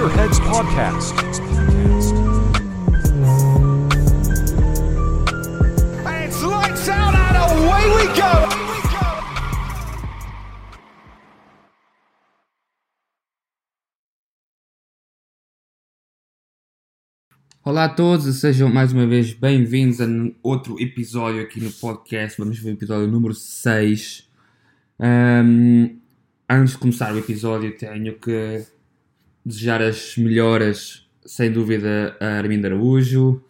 Gearheads Podcast. And it's lights out and away we go! Olá a todos sejam mais uma vez bem-vindos a outro episódio aqui no podcast. Vamos ver o episódio número 6. Ahm, antes de começar o episódio, tenho que desejar as melhoras, sem dúvida, a Armindo Araújo.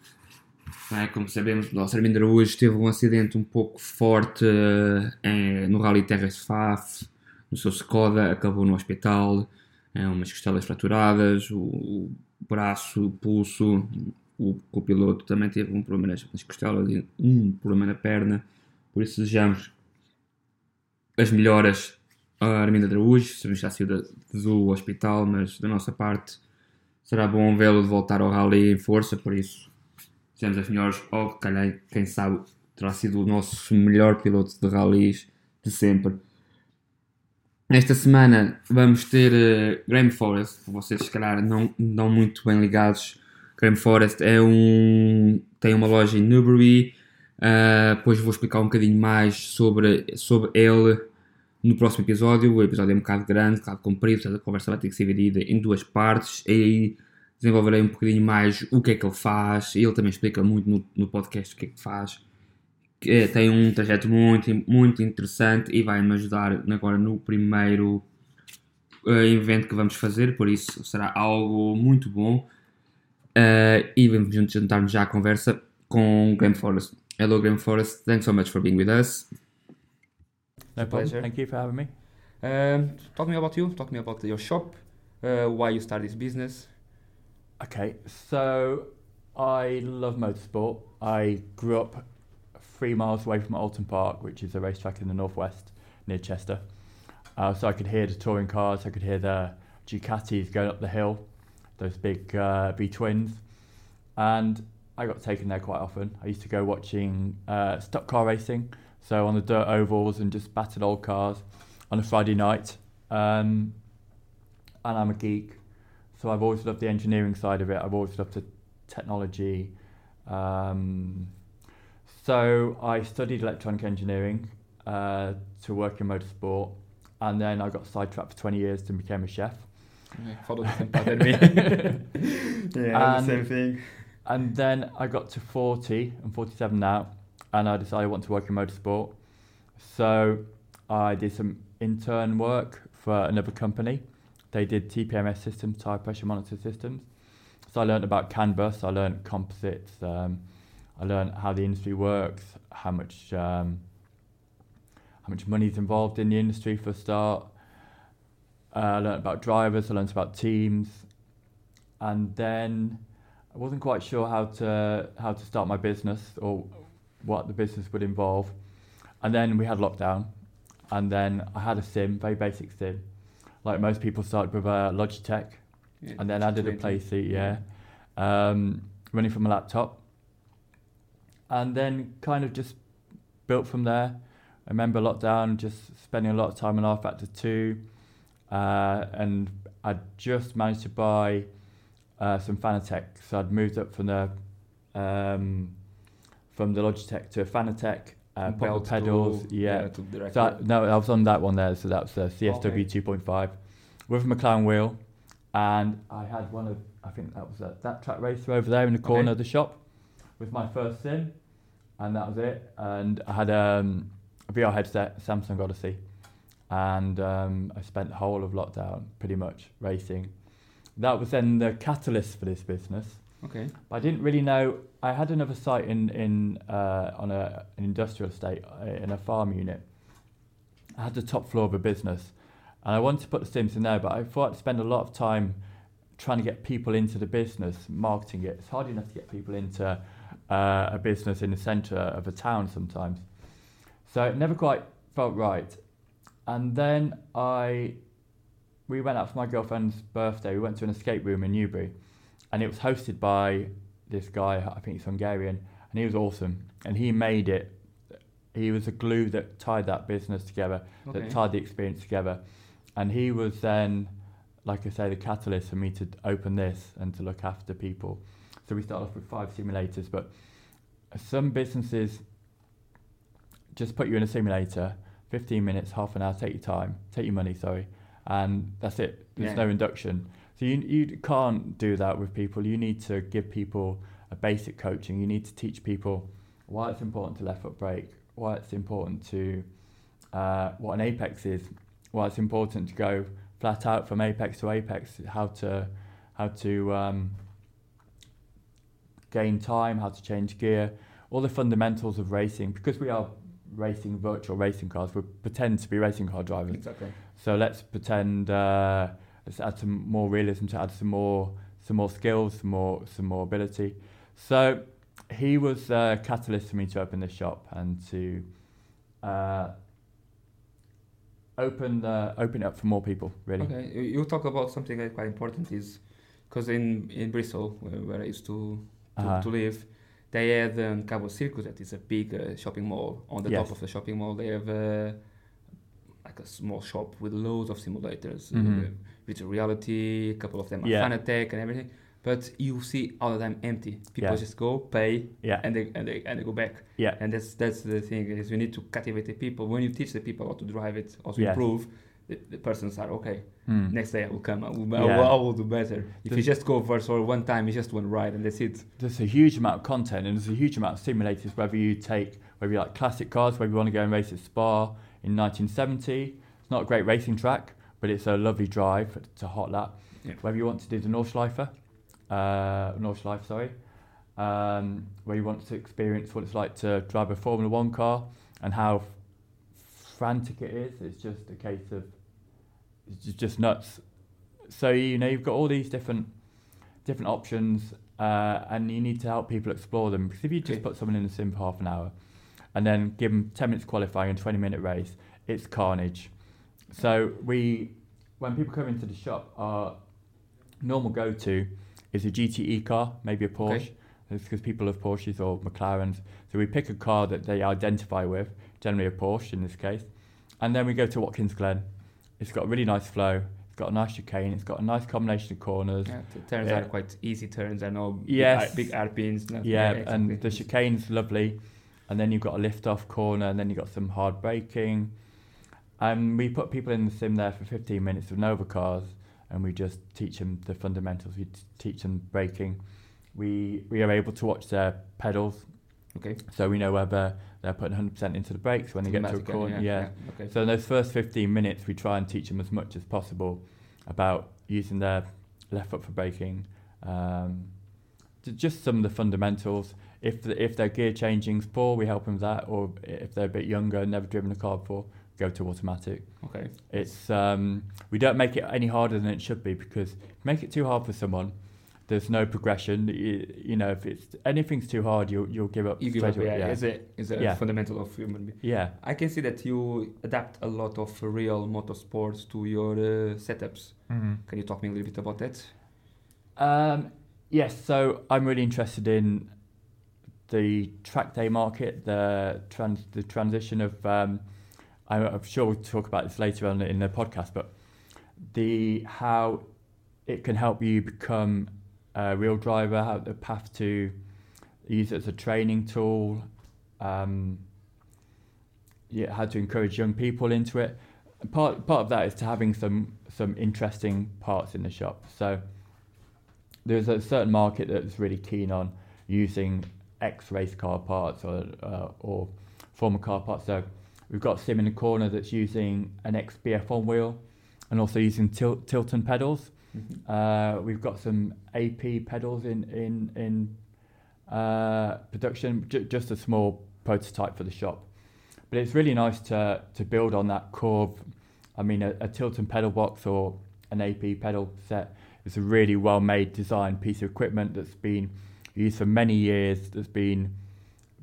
É? Como sabemos, o nosso Armindo Araújo teve um acidente um pouco forte eh, em- no Rally Terras Faf, no seu Skoda, acabou no hospital, é, umas costelas fraturadas, o, o braço, o pulso, o copiloto também teve um problema nas costelas e um problema na perna, por isso desejamos as melhoras a Arminda Araújo, já saiu da- do hospital, mas da nossa parte será bom vê-lo voltar ao rally em força, por isso desejamos as melhores, ou calhar, quem sabe, terá sido o nosso melhor piloto de rallies de sempre. Esta semana vamos ter uh, Graham Forest, vocês se calhar não, não muito bem ligados. Graham Forest é um, tem uma loja em Newbury. Uh, depois vou explicar um bocadinho mais sobre, sobre ele no próximo episódio. O episódio é um bocado grande, um bocado comprido, a conversa vai ter que ser dividida em duas partes. E aí desenvolverei um bocadinho mais o que é que ele faz. Ele também explica muito no, no podcast o que é que faz é, tem um trajeto muito, muito interessante e vai-me ajudar agora no primeiro eh, evento que vamos fazer, por isso será algo muito bom. Eh, e vamos juntar-nos já à conversa com Graham Forrest. Hello, Graham Forrest. Thanks so much for being with us. No problem. pleasure. Thank you for having me. Um, talk me about you. Talk me about your shop. Uh, why you start this business. Okay, so I love motorsport. I grew up three miles away from Oulton Park, which is a racetrack in the northwest near Chester. Uh, so I could hear the touring cars, I could hear the Ducatis going up the hill, those big uh, V twins, and I got taken there quite often. I used to go watching uh, stock car racing, so on the dirt ovals and just battered old cars on a Friday night. Um, and I'm a geek, so I've always loved the engineering side of it. I've always loved the technology. Um, so I studied electronic engineering uh, to work in motorsport, and then I got sidetracked for 20 years and became a chef. Follow the same me. yeah, the same thing. And then I got to 40, I'm 47 now, and I decided I want to work in motorsport. So I did some intern work for another company. They did TPMS systems, tire pressure monitor systems. So I learned about CAN bus, I learned composites, um, I learned how the industry works, how much um, how much money is involved in the industry for a start. Uh, I learned about drivers, I learned about teams, and then I wasn't quite sure how to how to start my business or what the business would involve. And then we had lockdown, and then I had a sim, very basic sim. Like most people started with a Logitech, and then added a play seat, yeah, um, running from a laptop, and then kind of just built from there. I remember lockdown, just spending a lot of time on rFactor two, uh, and I just managed to buy uh, some Fanatec. So I'd moved up from the um, from the Logitech to a Fanatec, uh, pedals, yeah. So I, no, I was on that one there. So that was the CSW Okay. 2.5 with a McLaren wheel, and I had one of I think that was a, that track racer over there in the corner Okay. of the shop with my first sim, and that was it. And I had um, a VR headset, Samsung Odyssey, and um, I spent the whole of lockdown pretty much racing. That was then the catalyst for this business. Okay. But I didn't really know. I had another site in in uh, on a, an industrial estate uh, in a farm unit. I had the top floor of a business, and I wanted to put the Sims in there. But I thought I'd spend a lot of time trying to get people into the business, marketing it. It's hard enough to get people into uh, a business in the centre of a town sometimes. So it never quite felt right. And then I, we went out for my girlfriend's birthday. We went to an escape room in Newbury, and it was hosted by this guy. I think he's Hungarian, and he was awesome. And he made it. He was the glue that tied that business together, Okay. that tied the experience together. And he was then like I say, the catalyst for me to open this and to look after people. So we start off with five simulators, but some businesses just put you in a simulator, 15 minutes, half an hour, take your time, take your money, sorry, and that's it. There's Yeah. no induction. So you, you can't do that with people. You need to give people a basic coaching. You need to teach people why it's important to left foot brake, why it's important to uh, what an apex is, why it's important to go flat out from apex to apex, how to how to um, gain time, how to change gear, all the fundamentals of racing. Because we are racing virtual racing cars, we pretend to be racing car drivers. Exactly. So let's pretend uh, let's add some more realism to add some more some more skills, some more some more ability. So he was a catalyst for me to open this shop and to uh, open the, open it up for more people. Really. Okay, you- talk about something quite important is because in in Bristol, where, where I used to to, Uh-huh. to live, they have um, Cabot Circus, that is a big uh, shopping mall. On the Yes. top of the shopping mall, they have uh, like a small shop with loads of simulators, Mhm. Virtual reality. A couple of them are Yeah. Fanatec and everything. But you see all the time empty. People Yeah. just go, pay, Yeah. and they and they and they go back. Yeah. And that's that's the thing is we need to captivate the people. When you teach the people how to drive it, how to Yes. improve, the, the persons are okay. Hmm. Next day I will come. I will, I will, I will do better. If you just go for for one time, it's just one ride and that's it. there's a huge amount of content and there's a huge amount of simulators whether you take whether you like classic cars whether you want to go and race at spa in 1970 it's not a great racing track but it's a lovely drive to hot lap Yeah. whether you want to do the Nordschleife uh, Nordschleife sorry um, where you want to experience what it's like to drive a Formula One car and how frantic it is it's just a case of it's just nuts so you know you've got all these different different options uh, and you need to help people explore them because if you just Okay. put someone in the sim for half an hour and then give them 10 minutes qualifying and 20 minute race it's carnage so we when people come into the shop our normal go-to is a GTE car maybe a Porsche Okay. it's because people love Porsches or McLarens so we pick a car that they identify with generally a Porsche in this case and then we go to Watkins Glen it's got a really nice flow it's got a nice chicane it's got a nice combination of corners Yeah, the turns Yeah. are quite easy turns. I know. Yes. Big, R- big hairpins. no- Yeah, exactly. and the chicane's lovely. And then you've got a lift off corner, and then you've got some hard braking. And we put people in the sim there for 15 minutes with Nova cars, and we just teach them the fundamentals. We t- teach them braking. We we are able to watch their pedals, Okay. so we know whether they're putting 100% into the brakes when they get to a corner. Yeah. Okay. So in those first 15 minutes, we try and teach them as much as possible about using their left foot for braking, um, just some of the fundamentals. If the, if their gear changing's poor, we help them with that. Or if they're a bit younger, never driven a car before, go to automatic. Okay. It's um, we don't make it any harder than it should be because make it too hard for someone, there's no progression. You, you know, if it's anything's too hard, you'll you'll give up You give up. Yeah. Yeah. Is a is a Yeah. fundamental of human being. yeah. I can see that you adapt a lot of real motorsports to your uh, setups. Can you talk me a little bit about that? Um, yes, so I'm really interested in the track day market, the trans the transition of. Um, I'm, sure we'll talk about this later on in the podcast, but the how it can help you become a real driver, how the path to use it as a training tool, um, yeah, how to encourage young people into it. Part part of that is to having some some interesting parts in the shop. So there's a certain market that's really keen on using ex race car parts or uh, or former car parts. So we've got Sim in the corner that's using an XBF BF1 wheel and also using til- Tilton pedals. Uh, we've got some AP pedals in in in uh, production, j- just a small prototype for the shop. But it's really nice to to build on that core. I mean, a, a Tilton pedal box or an AP pedal set is a really well made design piece of equipment that's been used for many years. That's been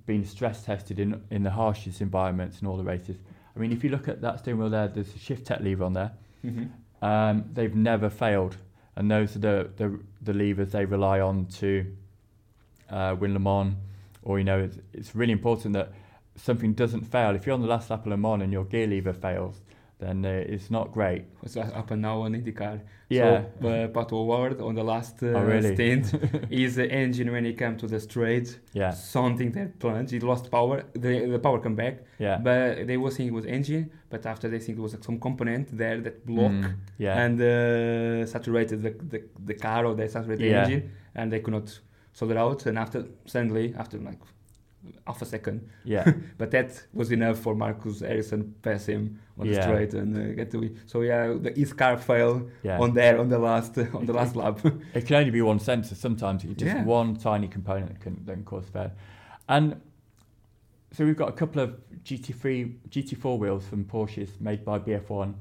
been stress tested in in the harshest environments and all the races. I mean, if you look at that steering wheel there, there's a shift tech lever on there. Mm-hmm. Um, they've never failed, and those are the, the, the levers they rely on to uh, win Le Mans. Or you know, it's, it's really important that something doesn't fail. If you're on the last lap of Le Mans and your gear lever fails, then uh, it's not great. was up and now on IndyCar. Yeah. So, uh, Ward on the last uh, Oh, really? stint, his engine when he came to the straight, Yeah, something that plunged. He lost power. The the power come back, yeah, but they were saying it was engine. But after they think it was like, some component there that block Mm, yeah, and uh, saturated the, the the car or they saturated Yeah. the engine, and they could not sort it out. And after suddenly, after like half a second, yeah, but that was enough for Marcus Harrison pass him on the straight and uh, get to. So yeah, the, his car fell yeah. on there on the last on the last lap. It can only be one sensor. Sometimes it's just Yeah. one tiny component that can, can cause failure. And so we've got a couple of GT3, GT4 wheels from Porsches made by BF1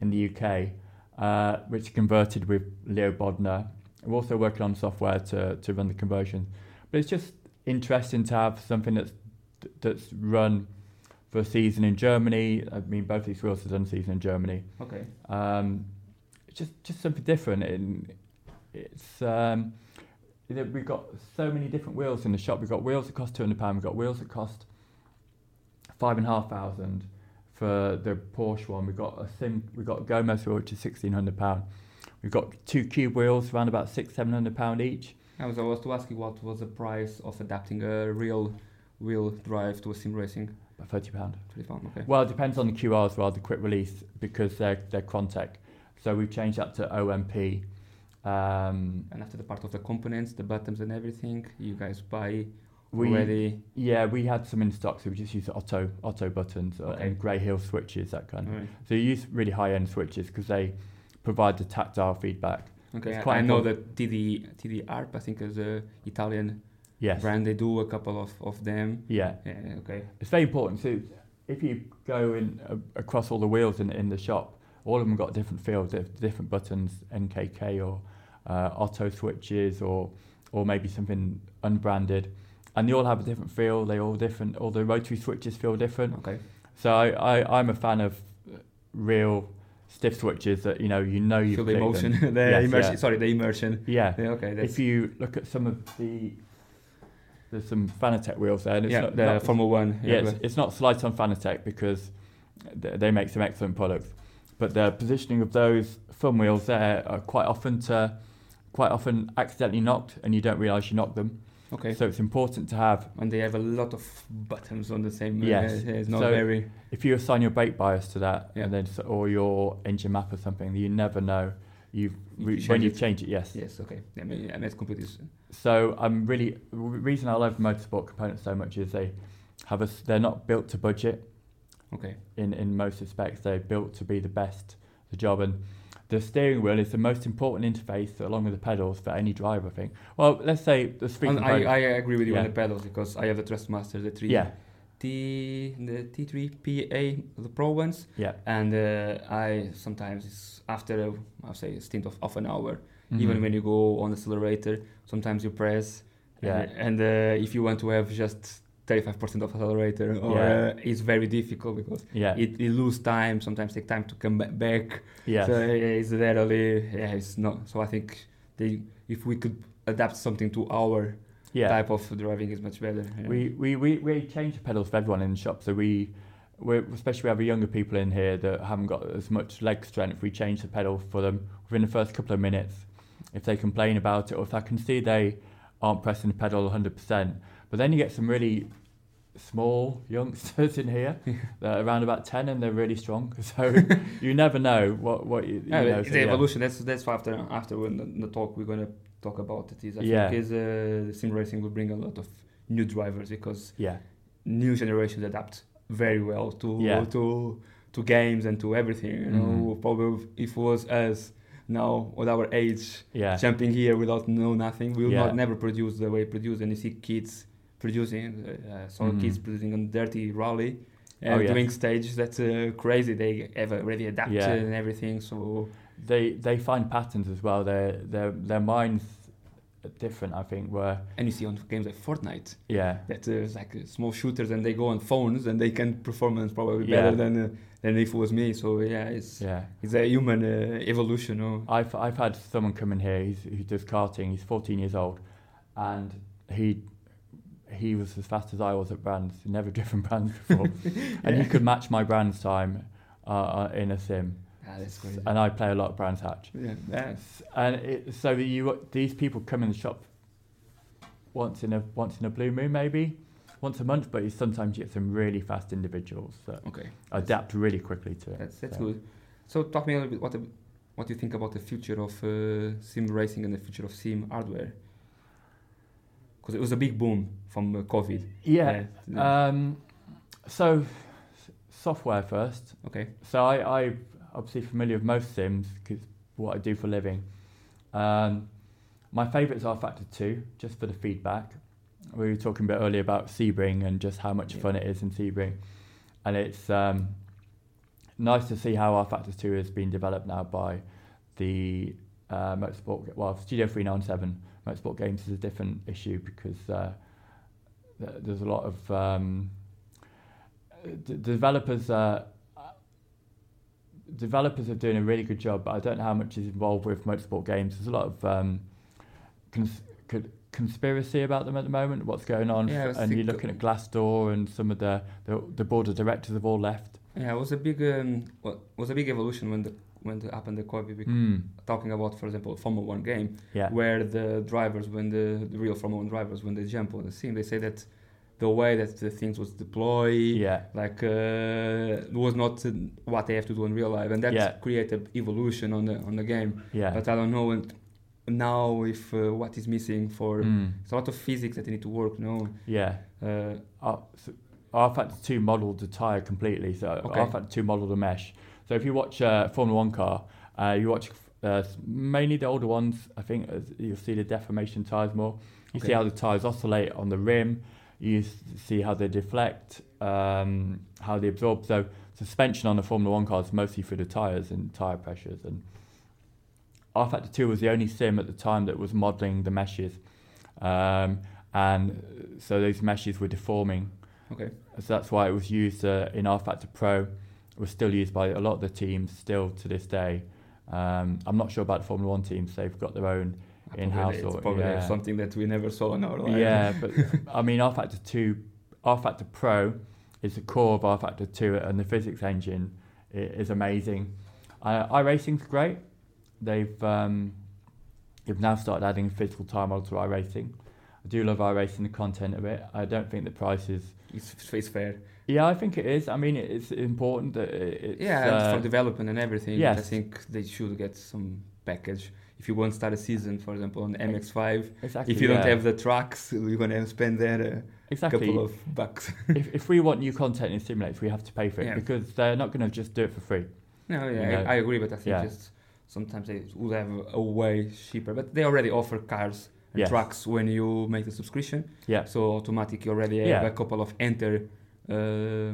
in the UK, uh, which converted with Leo Bodnar. We're also working on software to, to run the conversion. But it's just interesting to have something that's that's run for a season in Germany. I mean, both these wheels have done a season in Germany. okay. Um, just just something different. In it's um, we've got so many different wheels in the shop. We've got wheels that cost two hundred pound. We've got wheels that cost five and a half thousand for the Porsche one. We've got a sim. We've got Gomez wheel which is sixteen hundred pound. We've got two cube wheels around about six seven hundred pound each. I was I was to ask you what was the price of adapting a real wheel drive to a sim racing. About thirty pound. Pretty fun. Okay. Well, it depends on the QRs rather the quick release because they're they're Quantec. So we've changed that to OMP. Um, And after the part of the components, the buttons and everything, you guys buy we already. Yeah, we had some in stock, so we just use Otto Otto buttons Okay. and Grayhill switches, that kind of. Alright. So you use really high end switches because they provide the tactile feedback. Okay. I, quite I know that TD TD ARP I think is a Italian Yes. brand. They do a couple of of them. Yeah, Yeah. Okay. it's very important. So if you go in uh, across all the wheels in in the shop, all of them got different fields, diff- different buttons, NKK or uh, Otto switches, or or maybe something unbranded, and they all have a different feel. They all different. All the rotary switches feel different. Okay. So I, I I'm a fan of uh, real stiff switches that you know you know you Feel the emotion. the Yes, immersion. yeah. Sorry, the immersion. Yeah. Yeah. Okay. That's If you look at some of the there's some Fanatec wheels there. Yeah. not, the not- Formula One. yeah, it's, it's not slight on Fanatec because th- they make some excellent products, but the positioning of those thumb wheels there are quite often to quite often accidentally knocked, and you don't realise you knocked them. Okay. So it's important to have and they have a lot of buttons on the same. uh, Yes. not So- very. if you assign your brake bias to that, Yeah. and then s- or your engine map or something, you never know. You've re- change when you change it, yes. Yes. Okay. I mean, yeah, that's completely. So I'm really the reason I love motorsport components so much is they have a they're not built to budget Okay. in in most respects. They're built to be the best the job and the steering wheel is the most important interface along with the pedals for any driver. I think. Well, let's say the three And I. I agree with you on the pedals because I have the Thrustmaster, the three. yeah, T the T3 PA, the Pro ones, yeah. and uh, I sometimes it's after a, I'll say a stint of half an hour. Even Mhm. when you go on the accelerator, sometimes you press, Yeah. and, and uh, if you want to have just 35% of accelerator, or Yeah. uh, it's very difficult because yeah, it, it lose time. Sometimes take time to come back. yes. So it's literally yeah, it's not. So I think they, if we could adapt something to our yeah. type of driving, is much better. yeah. We, we, we, we change the pedals for everyone in the shop. So we, we especially we have younger people in here that haven't got as much leg strength. We change the pedal for them within the first couple of minutes. If they complain about it, or if I can see they aren't pressing the pedal 100%. But then you get some really small youngsters in here that are around about 10 and they're really strong. So you never know what, what you, you Yeah, know. it's so the yeah. evolution. That's that's why after after when the, the talk we're gonna talk about it is I Yeah. think is uh, the sim racing will bring a lot of new drivers because Yeah, new generations adapt very well to Yeah. to to games and to everything. You know, Mhm. probably if it was us now at our age yeah, jumping here without know nothing, we will not never produce the way produce. And you see kids producing, uh, saw Mhm. kids producing on DiRT Rally. Uh, Oh, yeah. doing stage that's uh, crazy. They have already adapted Yeah. and everything. So they they find patterns as well. Their their their minds are different. I think where and you see on games like Fortnite yeah that uh, it's like uh, small shooters and they go on phones and they can perform performance probably Yeah. better than uh, than if it was me. So yeah, it's yeah. it's a human uh, evolution. No? I've I've had someone come in here. He's, who does karting. He's 14 years old, and he he was as fast as I was at brands. He'd never driven brands before, and he could match my brands time uh, uh, in a sim, Ah, and I play a lot of Brands Hatch. yeah, that's and it, so that you these people come in the shop once in a once in a blue moon maybe once a month but you sometimes you get some really fast individuals that okay. adapt really quickly to it That's that's So- good. So talk me a little bit what what you think about the future of uh, sim racing and the future of sim hardware. Because it was a big boom from uh, COVID. yeah, Yeah. Um, so software first okay. so I, I obviously familiar with most sims because what I do for a living um, my favourites are Factor 2 just for the feedback we were talking a bit earlier about Sebring and just how much Yeah. fun it is in Sebring and it's um, nice to see how rFactor 2 has been developed now by the uh, Motorsport well Studio 397 Motorsport Games is a different issue because uh, there's a lot of um, the developers uh, developers are doing a really good job, but I don't know how much is involved with motorsport games. There's a lot of um, cons- co- conspiracy about them at the moment. What's going on? Yeah, and you're looking at Glassdoor, and some of the, the the board of directors have all left. Yeah, it was a big um, was a big evolution when the when the happened the COVID. Mm, Talking about, for example, Formula One game, yeah, where the drivers, when the, the real Formula One drivers, when they jump on the scene, they say that the way that the things was deployed, yeah, like uh, was not what they have to do in real life, and that Yeah. created evolution on the on the game. yeah. But I don't know and now if uh, what is missing for Mm, it's a lot of physics that they need to work. No, yeah. uh, R, so rFactor 2 modelled the tyre completely. So Okay. rFactor 2 modelled the mesh. So if you watch a Formula One car, uh, you watch uh, mainly the older ones, I think uh, you'll see the deformation tyres more. You see how the tyres oscillate on the rim. You see how they deflect, um, how they absorb. So suspension on a Formula One car is mostly through the tyres and tyre pressures. And rFactor 2 was the only sim at the time that was modelling the meshes. Um, and so those meshes were deforming okay, so that's why it was used uh, in rFactor Pro. Was still used by a lot of the teams still to this day. Um, I'm not sure about the Formula One teams; they've got their own. In-house Probably, it's or- probably yeah. something that we never saw in our life. Yeah, but I mean, rFactor Two, rFactor Pro is the core of rFactor Two, and the physics engine is amazing. Uh, iRacing's great. They've um, they've now started adding physical time model to iRacing. I do love iRacing, the content of it. I don't think the price is it's, it's fair. Yeah, I think it is. I mean, it's important that it's. yeah, uh, for development and everything. yes. I think they should get some package. If you want to start a season, for example, on MX5, exactly. if you don't have the tracks, you're gonna spend there a exactly. couple of bucks. if, if we want new content in simulators, we have to pay for it Yeah. because they're not going to just do it for free. no, yeah, You know, I, I agree, but I think yeah. just sometimes they would have a, a way cheaper. But they already offer cars and Yes. trucks when you make the subscription. Yeah. So automatic, you already have Yeah. a couple of enter uh,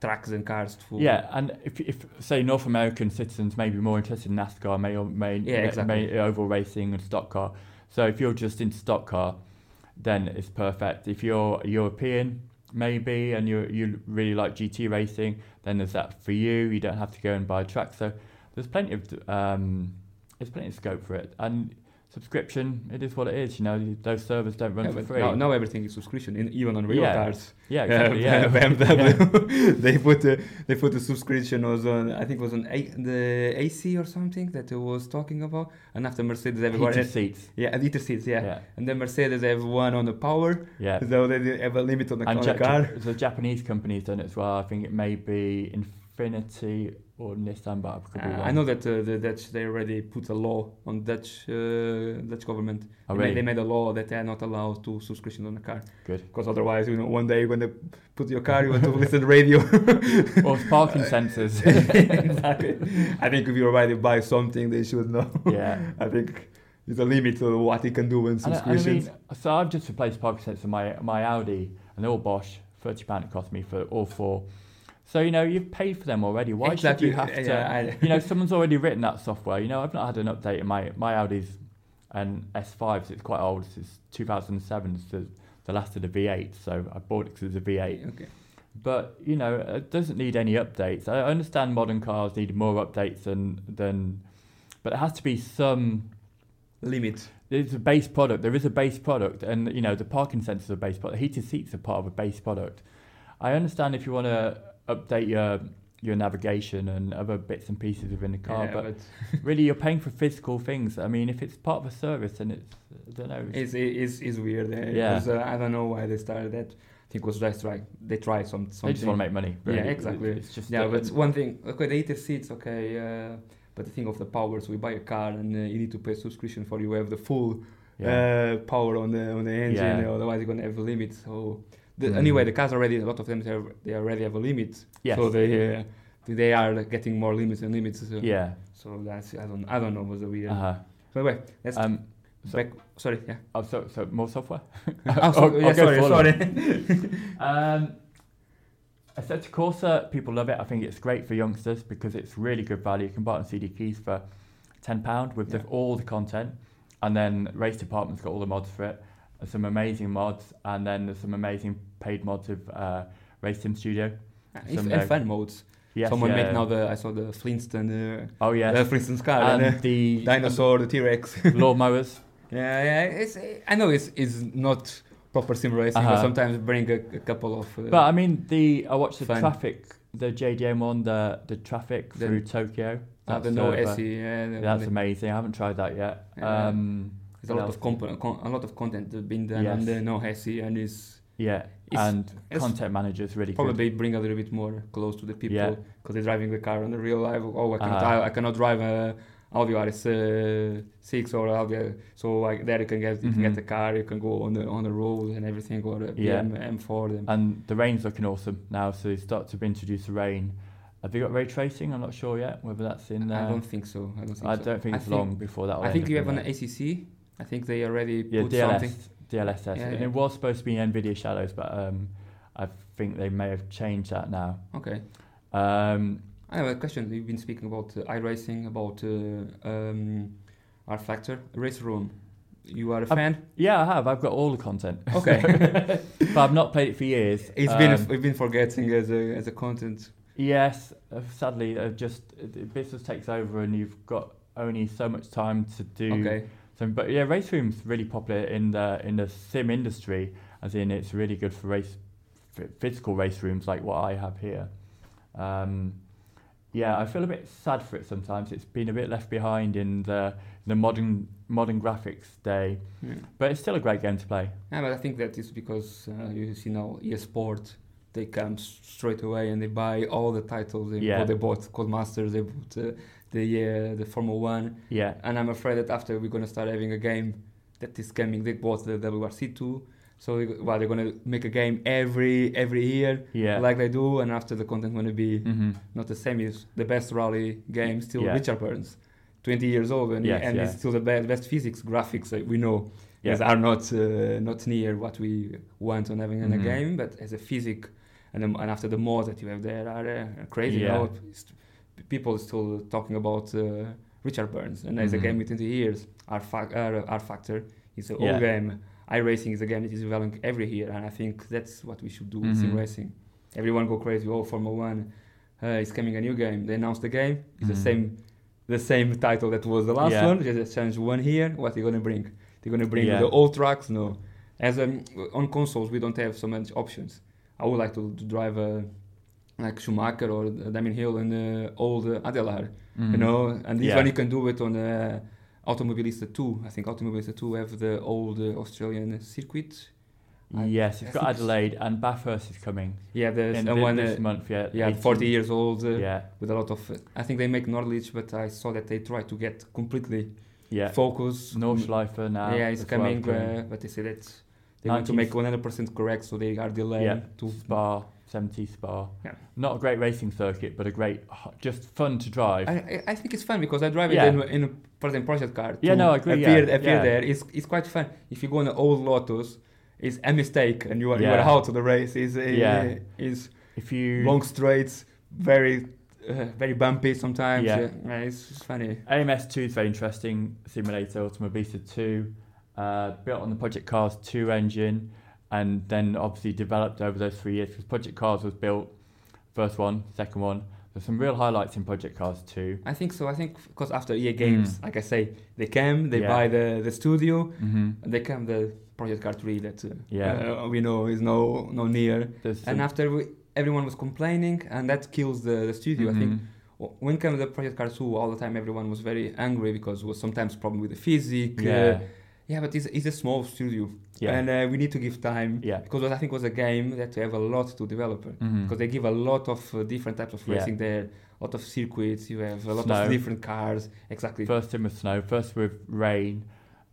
tracks and cars. To Yeah, and if, if say North American citizens may be more interested in NASCAR, may or may, Yeah, may- exactly. may oval racing and stock car. So if you're just into stock car, then it's perfect. If you're European, maybe, and you you really like GT racing, then there's that for you. You don't have to go and buy a track. So there's plenty of um, there's plenty of scope for it. And subscription, it is what it is. You know, those servers don't run Yeah, for free. now, now everything is subscription, in, even on real Yeah. cars. yeah, uh, exactly. Yeah, BMW. they put the they put the subscription was on I think it was on A, the AC or something that it was talking about, and after Mercedes everyone Heated seats. yeah and heater seats yeah. Yeah, and then Mercedes have one on the power, yeah. so they have a limit on the, and on the Ja- car. the Japanese company's done it as well. I think it may be Infiniti or but I could be Uh, wrong. I know that uh, the Dutch they already put a law on Dutch uh, Dutch government. They, made, they made a law that they are not allowed to subscription on the car Good. because otherwise you know one day when they put your car you want to listen to radio. Or parking sensors. exactly. I think if you already buy something, they should know. yeah. I think there's a limit to what it can do in And, I- I subscriptions. mean, so I've just replaced parking sensors in my my Audi, and they're all Bosch. Thirty pound it cost me for all four. So you know you've paid for them already. Why exactly. should you have to? yeah, you know, someone's already written that software. You know, I've not had an update in my my Audi's and S5s. It's quite old. It's 2007. It's the, the last of the V8. So I bought it because it's a V8. okay. But you know, it doesn't need any updates. I understand modern cars need more updates than than, but it has to be some. Limit. There's a base product. There is a base product, and you know the parking sensors are a base product. The heated seats are part of a base product. I understand if you want to update your your navigation and other bits and pieces within the car. Yeah, but really, you're paying for physical things. I mean, if it's part of a service, then it's I don't know. It's it's, it's weird. Uh, Yeah. uh, I don't know why they started that. I think it was just try they try some something. they just want to make money. Really. Yeah, exactly. It's just yeah, but one thing. Okay, the heated seats. Okay, uh, but the thing of the power. So we buy a car and uh, you need to pay subscription for you have the full yeah. uh, power on the on the engine. Yeah. Otherwise, you're gonna have a limit. So the, Mm. anyway, the cars already a lot of them they already have a limit. yes. So they uh, they are getting more limits and limits. So, yeah. So that's I don't I don't know what's the weird. Uh-huh. But wait, let's Um, so, back. Sorry, yeah. oh, so, so more software. oh, so, yeah, sorry, sorry. Um, Assetto Corsa, people love it. I think it's great for youngsters because it's really good value. You can buy it on CD keys for ten pound with the, all the content, and then race department's got all the mods for it. There's some amazing mods, and then there's some amazing paid mods of uh, Race Sim Studio. If, Some, and fun modes. Yes, Someone yeah. made now the I saw the Flintstone, uh, Oh yeah, the Flintstones car and and, uh, the dinosaur, the T Rex. lawnmowers. yeah, yeah. It's I know it's it's not proper sim racing, but Uh-huh. sometimes bring a, a couple of. Uh, But I mean, the I watched the Fun. traffic, the JDM one, the the traffic The- through Tokyo. the That's, no uh, SE. Yeah, That's amazing. I haven't tried that yet. Yeah. Um, There's a lot of comp- con- a lot of content that's been done on Yes. the No Hesi and is yeah, and content managers really good. probably bring a little bit more close to the people Yeah. because they're driving the car on the real life. Oh, I cannot, Uh-huh. I, I cannot drive a Audi RS uh, six or Audi, so like there you can get you can Mhm. get the car, you can go on the on the road and everything or a Yeah. M4. Them. And the rain's looking awesome now, so they start to introduce the rain. Have they got ray tracing? I'm not sure yet whether that's in there. I don't think so. I don't think I so. don't think I it's long before that. will I think you have an. ACC. I think they already yeah put DLS something. DLSS, Yeah, and yeah. it was supposed to be Nvidia Shadows, but um, I think they may have changed that now. Okay. Um, I have a question. You've been speaking about uh, iRacing, about uh, um, rFactor Race Room. You are a I've- fan? yeah, I have. I've got all the content. Okay. but I've not played it for years. It's been Um, we've been forgetting as a as a content. Yes, uh, sadly, uh, just uh, business takes over and you've got only so much time to do. Okay. Some, but yeah, race rooms really popular in the in the sim industry, as in it's really good for race f- physical race rooms like what I have here. Um, yeah, I feel a bit sad for it sometimes. It's been a bit left behind in the the modern modern graphics day, Yeah. but it's still a great game to play. Yeah, but I think that is because uh, you see now EA Sport, they come straight away and they buy all the titles. They, Yeah. bought, they bought Codemasters, they bought uh, the uh, the Formula One, Yeah, and I'm afraid that after we're gonna start having a game that is coming, they bought the WRC two. So well, they're gonna make a game every every year, yeah. like they do, and after the content gonna be hmm not the same. Is the best rally game still Yeah. Richard Burns, 20 years old, and, Yes, and yeah. it's still the best, best physics graphics that we know. Yes, are not uh, not near what we want on having in a Mhm. game, but as a physic, and, and after the mods that you have there are uh, crazy. Yeah. You know? People still talking about uh, Richard Burns, and as a Mhm. game with 20 years, R, fac- R, rFactor is an Yeah. old game. iRacing is a game that is developing every year, and I think that's what we should do with sim racing. Everyone go crazy. Oh, Formula One uh, is coming a new game. They announced the game. It's the Mhm. same, the same title that was the last Yeah. one. Just change one here. What are you gonna bring? They're gonna bring Yeah. the old tracks? No. As um, on consoles, we don't have so much options. I would like to, to drive a like Schumacher or Damon Hill in the old uh, Adelaide, you know. And this Mm. Yeah. one you can do it on uh, Automobilista 2. I think Automobilista 2 have the old uh, Australian circuit. I- Yes, it's got Adelaide and Bathurst is coming Yeah, there's in uh, one. this Uh, month. Yeah, yeah, 18 40 years old. Uh, Yeah, with a lot of uh, I think they make Norwich but I saw that they try to get completely yeah. focus Nordschleifer now. yeah it's well coming uh, but they say that they want to make 100% correct so they are delaying Yeah. to Spa, 70 Spa. Yeah. Not a great racing circuit, but a great, just fun to drive. I, I- think it's fun because I drive Yeah. it in, in a project car Yeah, no, I agree, appear, yeah, appear yeah. there it's, it's quite fun if you go on an old Lotus it's a mistake and you are, you are out of the race is uh, Yeah. is if you long straights very uh, very bumpy sometimes Yeah. yeah, it's, it's funny AMS 2 is very interesting. Simulator Automobilista 2, uh, built on the Project Cars 2 engine, and then obviously developed over those three years. Because Project Cars was built, first one, second one. There's some real highlights in Project Cars too. I think so. I think because after EA Games, Mm. like I say, they came, they Yeah. buy the, the studio, Mm-hmm. they come the Project Car 3 that uh, Yeah. uh, we know is no no near. There's And after we, everyone was complaining, and that kills the, the studio. I think Mhm. when came the Project Car 2, all the time everyone was very angry because it was sometimes problem with the physics. Yeah. Yeah, but it's, it's a small studio, Yeah. and uh, we need to give time. Yeah. Because I think it was a game that to have a lot to develop. Mhm. Because they give a lot of uh, different types of Yeah. racing there, a lot of circuits. You have a lot Snow. of different cars. Exactly. First in with snow, first with rain.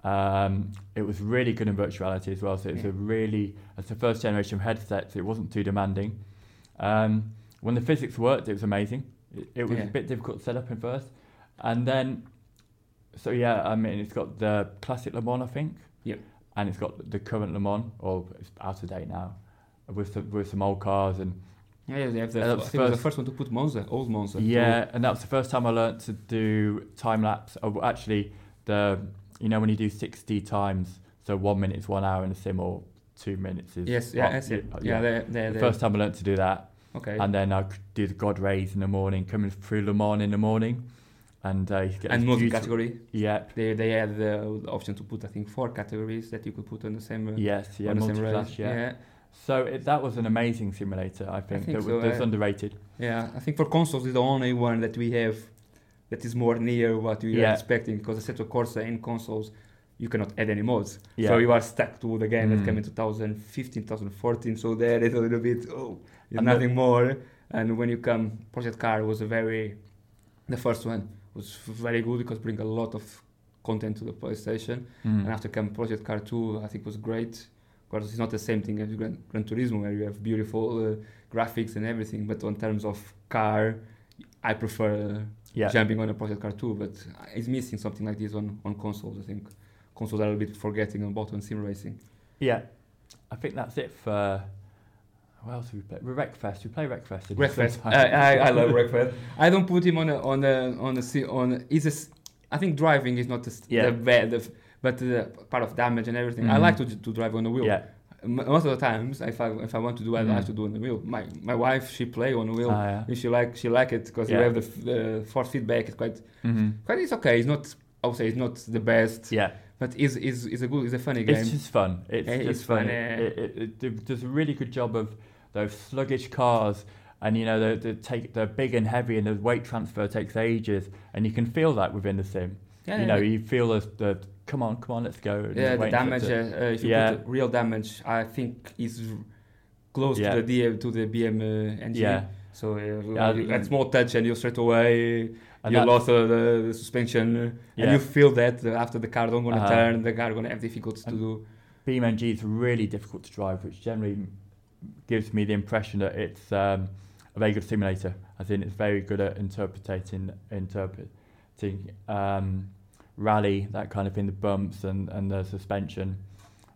Um, it was really good in virtuality as well. So it's Yeah. a really, as the first generation of headsets, it wasn't too demanding. Um, when the physics worked, it was amazing. It, it was Yeah. a bit difficult to set up in first, and then, so yeah, I mean, it's got the classic Le Mans, I think. Yep. And it's got the current Le Mans, or it's out of date now, with some, with some old cars and Yeah, they have the, that was the first- first one to put Monza, old Monza. Yeah, and that was the first time I learnt to do time lapse. Oh, actually, the you know when you do sixty times, so one minute is one hour in a sim, or two minutes is Yes, yeah, that's it. yeah. Yeah, they, they, the first time I learnt to do that, Okay. and then I could do the God rays in the morning, coming through Le Mans in the morning, and uh, and multi-category. Yeah, They they had the option to put I think four categories that you could put on the same. Uh, yes, yeah, on the same race. yeah. yeah. So it, that was an amazing simulator. I think, think that so, was, uh, underrated. Yeah, I think for consoles is the only one that we have that is more near what we are expecting because Assetto Corsa in consoles you cannot add any mods. Yeah. So you are stuck to the game that Mm. came in 2015, 2014. So there is a little bit oh, the- nothing more. And when you come, Project Car was a very the first one was very good because bring a lot of content to the PlayStation. Mm. And after come Project Car 2, I think was great. Because it's not the same thing as Gran, Gran Turismo, where you have beautiful uh, graphics and everything. But on terms of car, I prefer uh, yeah. jumping on a Project Car 2. But it's missing something like this on, on consoles, I think. Consoles are a bit forgetting about on sim racing. Yeah, I think that's it for. What else have we played? Wreckfest. We play Wreckfest. Wreckfest. I, I, I love Wreckfest. I don't put him on a on a on a si- on. He's a s- I think driving is not the, s- Yeah. the bad, the, but the part of damage and everything. I Mhm. like to to drive on the wheel. Yeah. Most of the times, if I if I want to do, I Mhm. like to do on the wheel. My my wife she play on the wheel. Ah, yeah. And she like she like it because you have the, f- the force feedback. It's quite hmm quite. It's okay. It's not. I would say it's not the best, Yeah. But is is is a good. It's a funny game. It's just fun. It's Yeah, just fun. fun, It, yeah. it, it, it does a really good job of those sluggish cars, and you know they, take they're big and heavy, and the weight transfer takes ages, and you can feel that within the sim. yeah, you know, you feel the, the come on, come on, let's go. and yeah, the it damage. to- Uh, uh, if you Yeah. put real damage, I think is close Yeah. to the DM, to the BM uh, engine. yeah, So uh, Yeah, that small touch and you straight away and you lost uh, the, the suspension uh, and you feel that uh, after the car don't gonna Uh-huh. turn, the car gonna have difficulties to do. BeamNG is really difficult to drive, which generally gives me the impression that it's um, a very good simulator. I think it's very good at interpreting interpreting um, rally, that kind of thing, the bumps and, and the suspension.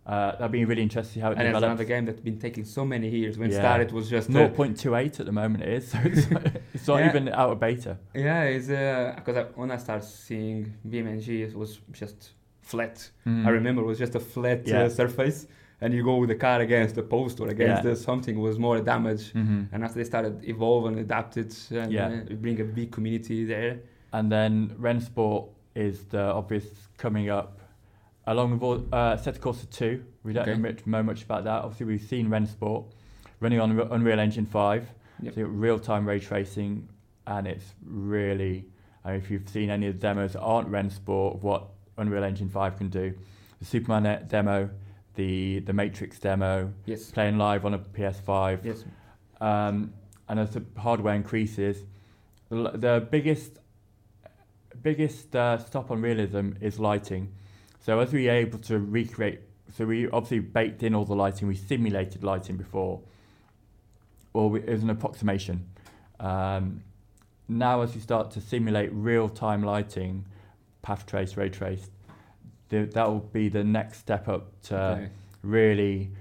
Uh, that'd be really interesting to see how it And it's develops. another game that's been taking so many years. When it Yeah. started it was just uh, 0.28 at the moment it is, so it's, it's not Yeah. even out of beta. yeah, it's because I when I started seeing BeamNG, it was just flat. Mm. I remember it was just a flat Yeah. uh, surface, and you go with the car against the post or against the something was more damage. hmm And after they started evolve and adapted, and Yeah. uh, bring a big community there. And then Rennsport is the obvious coming up, along with all, uh, Assetto Corsa 2. We don't Okay. know, much, know much about that. Obviously, we've seen Rennsport running on Unreal Engine 5, Yep. so real time ray tracing, and it's really, I mean, if you've seen any of the demos that aren't Rennsport, of what Unreal Engine 5 can do, the Superman demo, the, the Matrix demo, Yes. playing live on a PS5, Yes. um, and as the hardware increases, the, the biggest biggest uh, stop on realism is lighting. So as we are able to recreate, so we obviously baked in all the lighting, we simulated lighting before, or we, it was an approximation. Um, now as you start to simulate real-time lighting, path trace, ray trace, the, that will be the next step up to Okay. really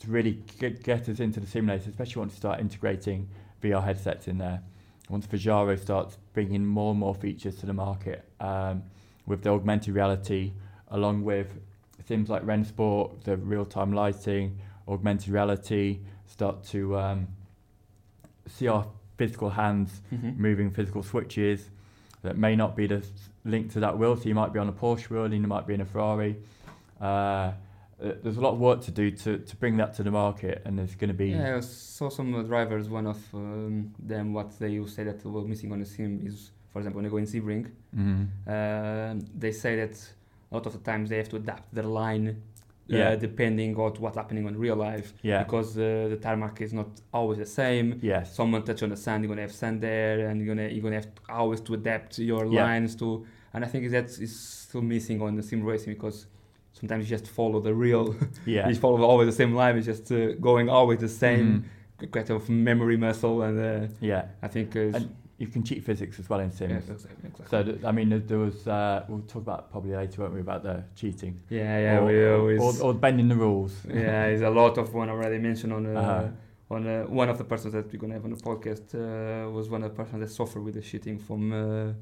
to really get, get us into the simulator, especially once you start integrating VR headsets in there. Once Varjo starts bringing more and more features to the market um, with the augmented reality, along with things like Rennsport, the real-time lighting, augmented reality, start to um, see our physical hands Mhm. moving physical switches that may not be the link to that wheel. So you might be on a Porsche wheel and you might be in a Ferrari. Uh, there's a lot of work to do to, to bring that to the market, and there's going to be Yeah, I saw some drivers. One of um, them, what they say that were missing on the sim is, for example, when they go in Sebring, Mhm. uh, they say that a lot of the times they have to adapt their line, uh, Yeah. depending on what's happening on real life, yeah, because uh, the tarmac is not always the same. yes, Someone touch on the sand, you're gonna have sand there, and you're gonna you're gonna have to always to adapt your Yeah. lines to. And I think that is still missing on the sim racing because sometimes you just follow the real yeah, you follow always the same line. It's just uh, going always the same Mhm. kind of memory muscle, and uh, yeah. I think uh, And you can cheat physics as well in yeah, sims. exactly, exactly. So th- I mean, there- there was uh, we'll talk about probably later, won't we, about the cheating yeah, yeah, or, we always or, or bending the rules. yeah, there's a lot of one already mentioned on uh, Uh-huh. on uh, one of the persons that we're gonna have on the podcast uh, was one of the persons that suffered with the shitting from uh,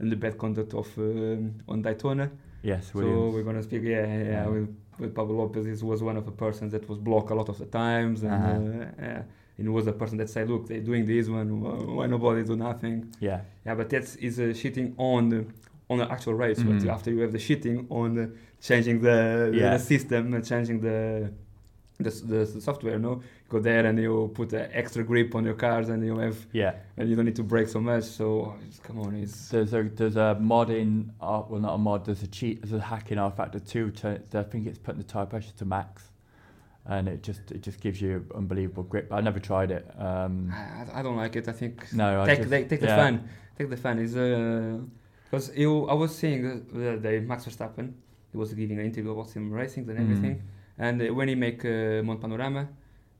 and the bad conduct of um, on Daytona. Yes, So we're gonna speak, yeah, yeah, Yeah. with, with Pablo Lopez. He was one of the persons that was blocked a lot of the times, and Uh-huh. uh, yeah, and he was the person that said, "Look, they're doing this one. wh- Why nobody do nothing?" yeah, Yeah, but that is uh, shitting on the on the actual race. Mhm. But after you have the shitting on the changing the, the- Yeah. the system, and changing the the, s- the software, no, you go there and you put uh, extra grip on your cars, and you have yeah. and you don't need to brake so much. So it's- come on, it's There's a there's a mod in uh, well not a mod. There's a cheat. There's a hack in rFactor two. To, I think it's putting the tire pressure to max, and it just it just gives you unbelievable grip. I never tried it. Um, I, I don't like it. I think no, I take, just, take, take the yeah. fan. Take the fan. Is because you I was seeing uh, the day Max Verstappen. He was giving an interview about sim racing and Mm. everything. And uh, when he make uh, Mount Panorama,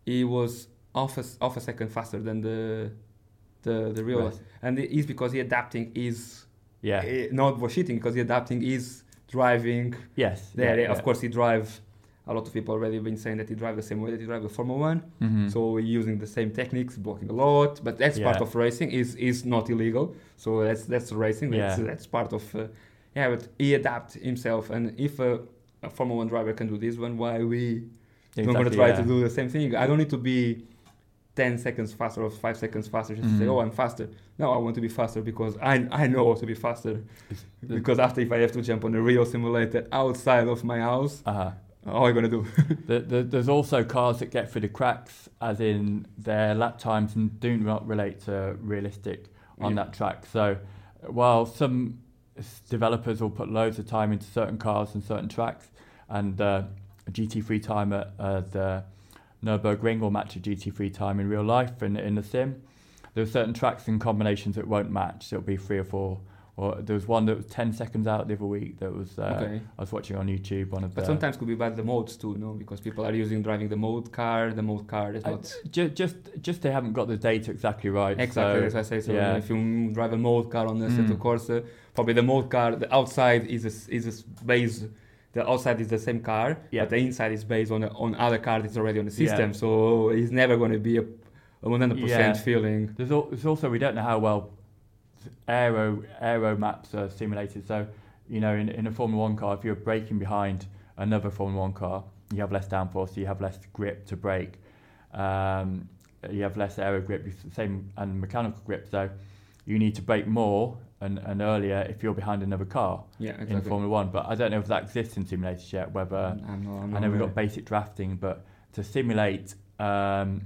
he was half a, half a second faster than the the the real. Right. And it is because he adapting his Yeah. eh, not for cheating because he adapting his driving. yes. There, yeah, of course, he drive. A lot of people already been saying that he drive the same way that he drive the Formula One. Mhm. So we're using the same techniques, blocking a lot, but that's part of racing. is is not illegal. So that's that's racing. That's, Yeah. that's part of. Uh, yeah, but he adapt himself, and if a, a Formula One driver can do this one, why we not gonna try yeah. to do the same thing? I don't need to be ten seconds faster or five seconds faster just to say, Mhm. oh, I'm faster. No, I want to be faster because I I know how to be faster. Because after if I have to jump on a real simulator outside of my house, Uh-huh. How are you gonna do? The, the, there's also cars that get through the cracks, as in their lap times and do not relate to realistic on Yeah. that track. So, while some developers will put loads of time into certain cars and certain tracks, and uh, a GT3 time at uh, the Nürburgring will match a GT3 time in real life and in the sim, there are certain tracks and combinations that won't match. So it'll be three or four. Or there was one that was 10 seconds out the other week that was uh, okay. I was watching on YouTube. One of But the sometimes could be bad the modes too, no? Because people are using driving the mode car, the mode car is Uh, not ju- just just they haven't got the data exactly right. exactly so, as I say. So yeah. if you drive a mode car on the Mm. Seto Corsa, probably the mode car, the outside is a, is a base. The outside is the same car, Yeah. but the inside is based on a, on other car that's already on the Yeah. system. So it's never going to be a, a 100% Yeah. feeling. There's, al- there's also we don't know how well aero aero maps are simulated. So you know, in, in a Formula One car, if you're braking behind another Formula One car, you have less downforce, so you have less grip to brake. Um, you have less aero grip, same and mechanical grip. So you need to brake more and, and earlier if you're behind another car Yeah, in exactly. Formula One. But I don't know if that exists in simulators yet. Whether I'm not, I'm I know we've got basic drafting, but to simulate um,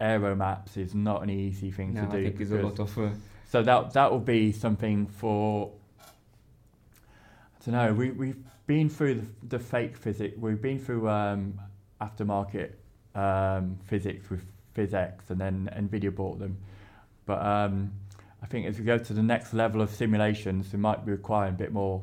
aero maps is not an easy thing no, to do. I think it's a lot of. Uh, so that that will be something for. I don't know. We we've been through the, the fake physics. We've been through um, aftermarket um, physics with PhysX, and then Nvidia bought them. But um, I think as we go to the next level of simulations, we might be requiring a bit more,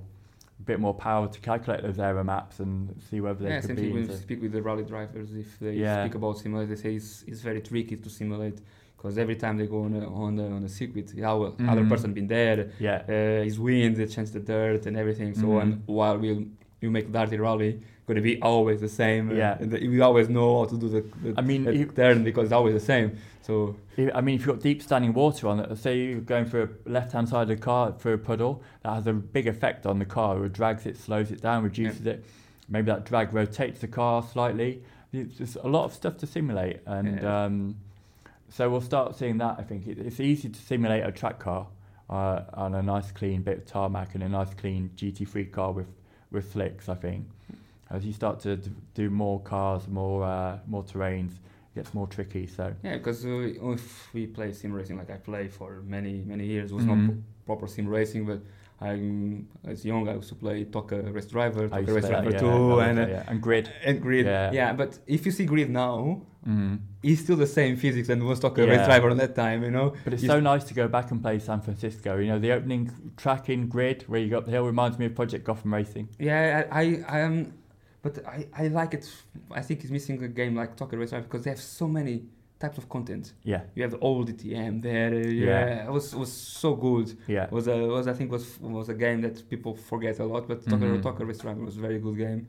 a bit more power to calculate those aero maps and see whether they yeah, could same be. thing when into- you speak with the rally drivers. If they Yeah. speak about simulate, they say it's, it's very tricky to simulate because every time they go on a, on the on a circuit, yeah, well, other person been there, yeah, uh, his wind, they change the dirt and everything. So Mhm. and while we you make DiRT Rally, gonna be always the same. uh, Yeah. and the, we always know how to do the, the I mean, the you- turn because it's always the same. So If- I mean, if you've got deep standing water on it, say you're going for a left hand side of the car through a puddle, that has a big effect on the car. It drags it, slows it down, reduces it. Maybe that drag rotates the car slightly. It's just a lot of stuff to simulate, and Yeah. um, so we'll start seeing that. I think it, it's easy to simulate a track car uh, on a nice clean bit of tarmac and a nice clean GT3 car with with slicks. I think, As you start to d- do more cars, more uh, more terrains, it gets more tricky. So Yeah, because uh, if we play sim racing like I play for many many years, it was Mhm. not pro- proper sim racing, but I'm as young I used to play TOCA Race Driver, I TOCA Race that, Driver yeah, Two, and uh, yeah. and grid. and Grid. Yeah. Yeah. but if you see Grid now, hmm it's still the same physics than was TOCA Yeah. Race Driver on that time, you know. But it's You- so nice to go back and play San Francisco. You know, the opening track in grid where you go up the hill reminds me of Project Gotham Racing. Yeah, I, I, I am, but I, I like it. I think it's missing a game like TOCA Race Driver because they have so many types of content. Yeah, You have the old DTM there. Uh, Yeah. yeah, it was was so good. yeah. was a was I think was was a game that people forget a lot, but Mhm. TOCA TOCA Race Driver was a very good game.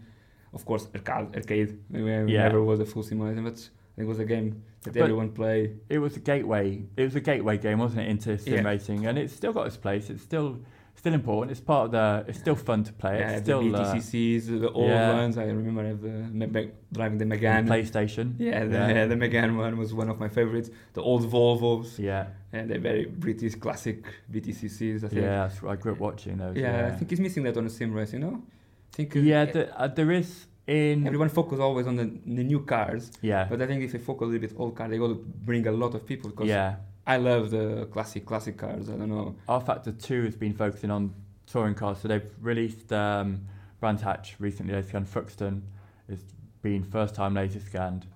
Of course, arcade arcade. It Yeah. never was a full simulation, but it was a game that But- everyone play. It was a gateway. It was a gateway game, wasn't it, into sim Yeah. racing, and it's still got its place. It's still still important. It's part of the. It's still fun to play. Yeah, it's the still uh, BTCCs, the old yeah. ones. I remember the driving the Megane. PlayStation. Yeah, the, Yeah. the Megane one was one of my favorites. The old Volvos, Yeah, and the very British classic BTCCs. I think. yeah. I grew up watching those. Yeah, Yeah, I think it's missing that on the sim race. You know, I think uh, yeah. The, uh, there is in. everyone focus always on the, the new cars. yeah, But I think if they focus a little bit old car, they to bring a lot of people because yeah. I love the classic classic cars. I don't know. rFactor 2 has been focusing on touring cars. So they've released um, Brands Hatch recently. They scanned Thruxton. It's been first time laser scanned.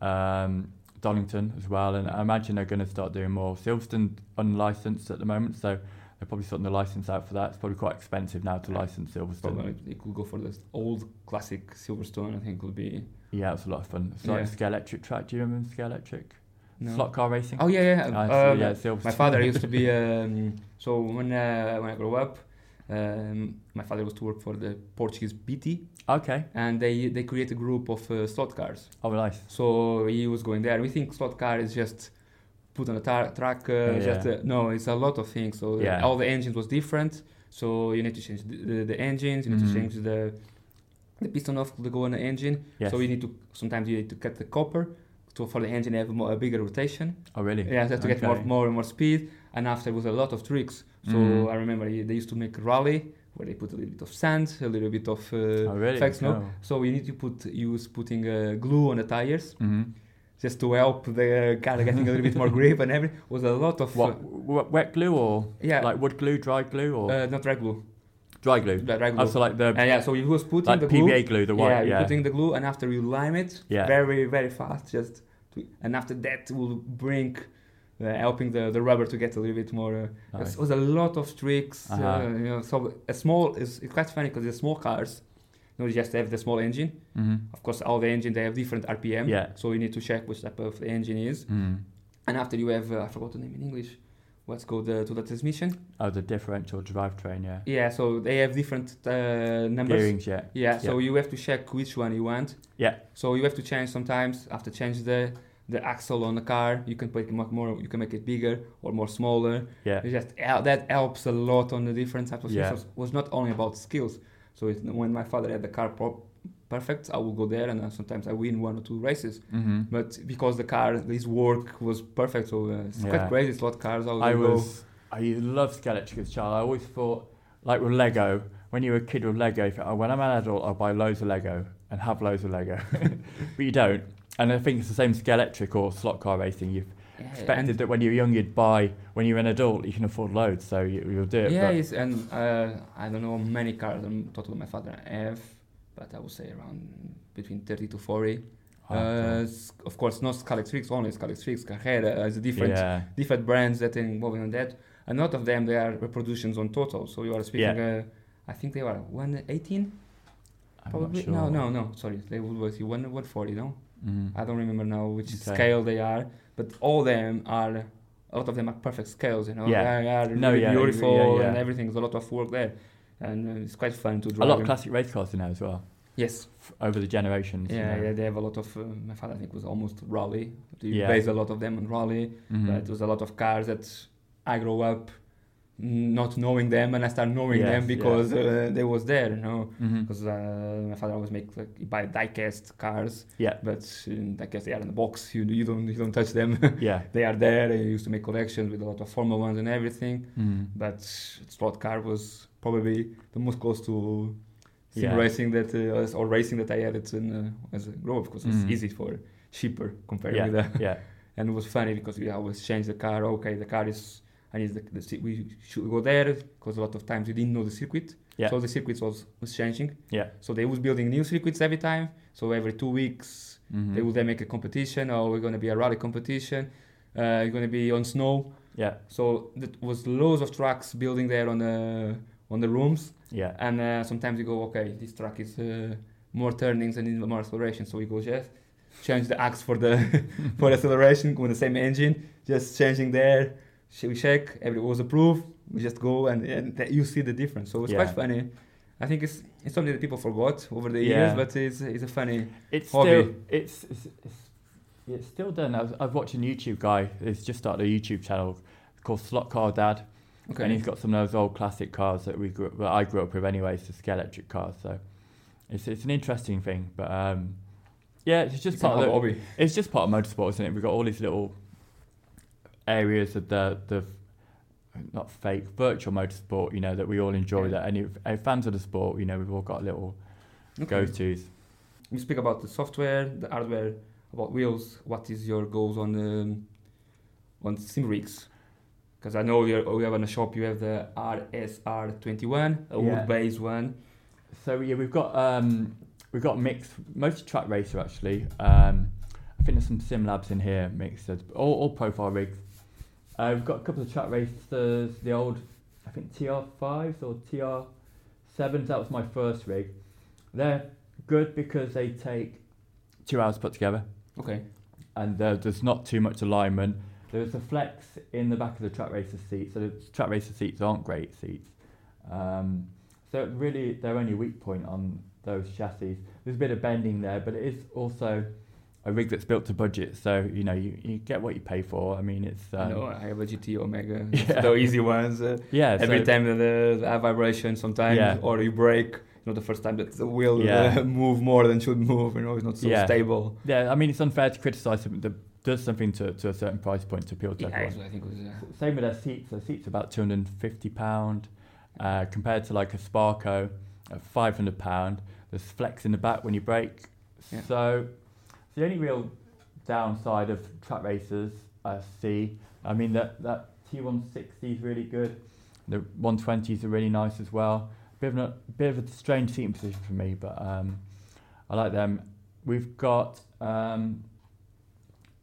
Um, Donington as well. And I imagine they're going to start doing more. Silverstone unlicensed at the moment. So they're probably sorting the license out for that. It's probably quite expensive now to license Silverstone. Probably they could go for this old classic Silverstone. I think would be Yeah, it's a lot of fun. It's like Yeah. Scalextric track. Do you remember Scalextric? no. Slot car racing? Oh yeah, yeah. Ah, uh, so, my- yeah, Silverstone. my father used to be. Um, so when uh, when I grew up, um, my father was to work for the Portuguese BT, Okay. and they they create a group of uh, slot cars. Oh, nice. So he was going there. We think slot car is just put on a tar- track. Uh, Yeah, just uh, no, it's a lot of things. So Yeah. all the engines was different. So you need to change the, the, the engines. You need Mhm. to change the the piston off to go on the engine. Yes. So you need to sometimes you need to cut the copper to for the engine to have more, a bigger rotation. oh, really? Yeah, just to get more more and more speed. And after was a lot of tricks. So Mhm. I remember they used to make rally where they put a little bit of sand, a little bit of uh, Oh, really? no? Oh. So you need to put use putting uh, glue on the tires hmm just to help the car getting a little bit more grip and everything. Was a lot of What, uh, wet glue or yeah, like wood glue, dry glue or uh, not dry glue, dry glue? dry glue. Oh, so like the and yeah, so you was putting like the glue. PVA glue, the white. yeah, Yeah, you're putting the glue, and after you lime it, Yeah. very very fast, just to, and after that will bring. Uh, helping the, the rubber to get a little bit more. Uh, Nice. It was a lot of tricks. Uh-huh. Uh, you know, so a small is it's quite funny because the small cars, you know, just have the small engine. hmm Of course, all the engine they have different RPM. Yeah. So you need to check which type of engine is. Mm. And after you have, uh, I forgot the name in English. What's called uh, to the transmission? Oh, the differential drivetrain. Yeah. Yeah. So they have different uh, numbers. Gearings. Yeah. Yeah. So Yeah. you have to check which one you want. Yeah. So you have to change sometimes. After change the the axle on the car, you can make it more. You can make it bigger or more smaller. Yeah. It just that helps a lot on the different types of Yeah. systems. It was not only about skills. So it, when my father had the car pro- perfect, I would go there and uh, sometimes I win one or two races. hmm But because the car, his work was perfect, so uh, it's Yeah. quite crazy. Slot cars, how I go. was. I loved Scalextric as a child. I always thought, like with Lego, when you were a kid with Lego, you thought, oh, when I'm an adult, I'll buy loads of Lego and have loads of Lego. but you don't. And I think it's the same Scalextric or slot car racing. You've Yeah, expected that when you're young, you'd buy. When you're an adult, you can afford loads, so you, you'll do it. yeah, it's, and uh, I don't know many cars in total my father have, but I would say around between 30 to 40. Oh, uh, of course, not Scalextrix only, Scalextrix, Carrera, has a different yeah. different brands that are involved in that. A lot of them they are reproductions on total. So you are speaking. Uh, I think they were 118. I'm Probably sure. no, no, no. Sorry, they would one 140. No, Mhm. I don't remember now which Okay. scale they are, but all of them are. A lot of them are perfect scales, you know. Yeah. They are No, really yeah, beautiful yeah, yeah. and everything. There's a lot of work there, and uh, it's quite fun to drive. A lot of classic race cars in there as well, Yes, f- over the generations. you yeah, know. yeah. They have a lot of. Uh, my father, I think, was almost rally. They Yeah. based a lot of them on rally. Mhm. But it was a lot of cars that I grew up not knowing them, and I started knowing Yes, them because uh, they was there, you know. Because uh, my father always make like he buy diecast cars, Yeah. but uh, diecast they are in the box. You you don't you don't touch them. Yeah. they are there. He used to make collections with a lot of Formula Ones and everything. Mhm. But slot car was probably the most close to sim Yeah. racing that uh, or racing that I had it in, uh, as a grow because it's Mhm. easy for cheaper compared Yeah, with that. yeah, and it was funny because we always change the car. Okay, the car is I need the, the we should go there because a lot of times we didn't know the circuit. Yeah. So the circuit was was changing. yeah. So they was building new circuits every time. So every two weeks Mhm. they would then make a competition. or we're gonna be a rally competition. Uh, you're gonna be on snow. Yeah, So that was loads of tracks building there on the on the rooms. yeah, And uh, sometimes you go, okay, this track is uh, more turnings and more acceleration. So we go just change the axe for the for acceleration with the same engine, just changing there. We check, every was approved. We just go and, and you see the difference. So it's Yeah. quite funny. I think it's it's something that people forgot over the Yeah. years, but it's it's a funny. It's Hobby. still it's, it's it's it's still done. I've, I was watching a YouTube guy. He's just started a YouTube channel called Slot Car Dad, and he's got some of those old classic cars that we grew, that I grew up with anyway. It's the Scalextric cars, so it's it's an interesting thing. But um, yeah, it's just It's part of the, hobby. it's just part of motorsport, isn't it? We've got all these little areas of the the not fake virtual motorsport, you know, that we all enjoy. Yeah. That any uh, fans of the sport, you know, we've all got little Okay. go tos. We speak about the software, the hardware, about wheels. What is your goals on um, on sim rigs? Because I know you're, we have in the shop. You have the RSR21, a Yeah. wood-based one. So yeah, we've got um, we've got mixed, mostly Trak Racer actually. Um, I think there's some sim labs in here mixed, all, all profile rigs. Uh, we've got a couple of Trak Racers, the old, I think TR5s or TR7s. That was my first rig. They're good because they take two hours to put together, Okay. and there, there's not too much alignment. There's a flex in the back of the Trak Racer seat, so the Trak Racer seats aren't great seats. Um, so really, their only weak point on those chassis. There's a bit of bending there, but it is also a rig that's built to budget. So you know, you, you get what you pay for. I mean, it's I um, know I have a GT Omega. Yeah. the easy ones. Uh, yeah. every so- time the, the, the vibration, sometimes, Yeah. or you brake. You know, the first time that the wheel Yeah. uh, move more than should move. You know, it's not so Yeah. stable. Yeah, I mean, it's unfair to criticise something that does something to, to a certain price point to appeal to Yeah, everyone. I think was. Uh, Same with their seats. Their seats are about two hundred and fifty pound, uh, compared to like a Sparco at five hundred pound. There's flex in the back when you brake. Yeah. So the only real downside of Trak Racers I see. I mean that that T160 is really good. The 120s are really nice as well. Bit of a bit of a strange seating position for me, but um, I like them. We've got um,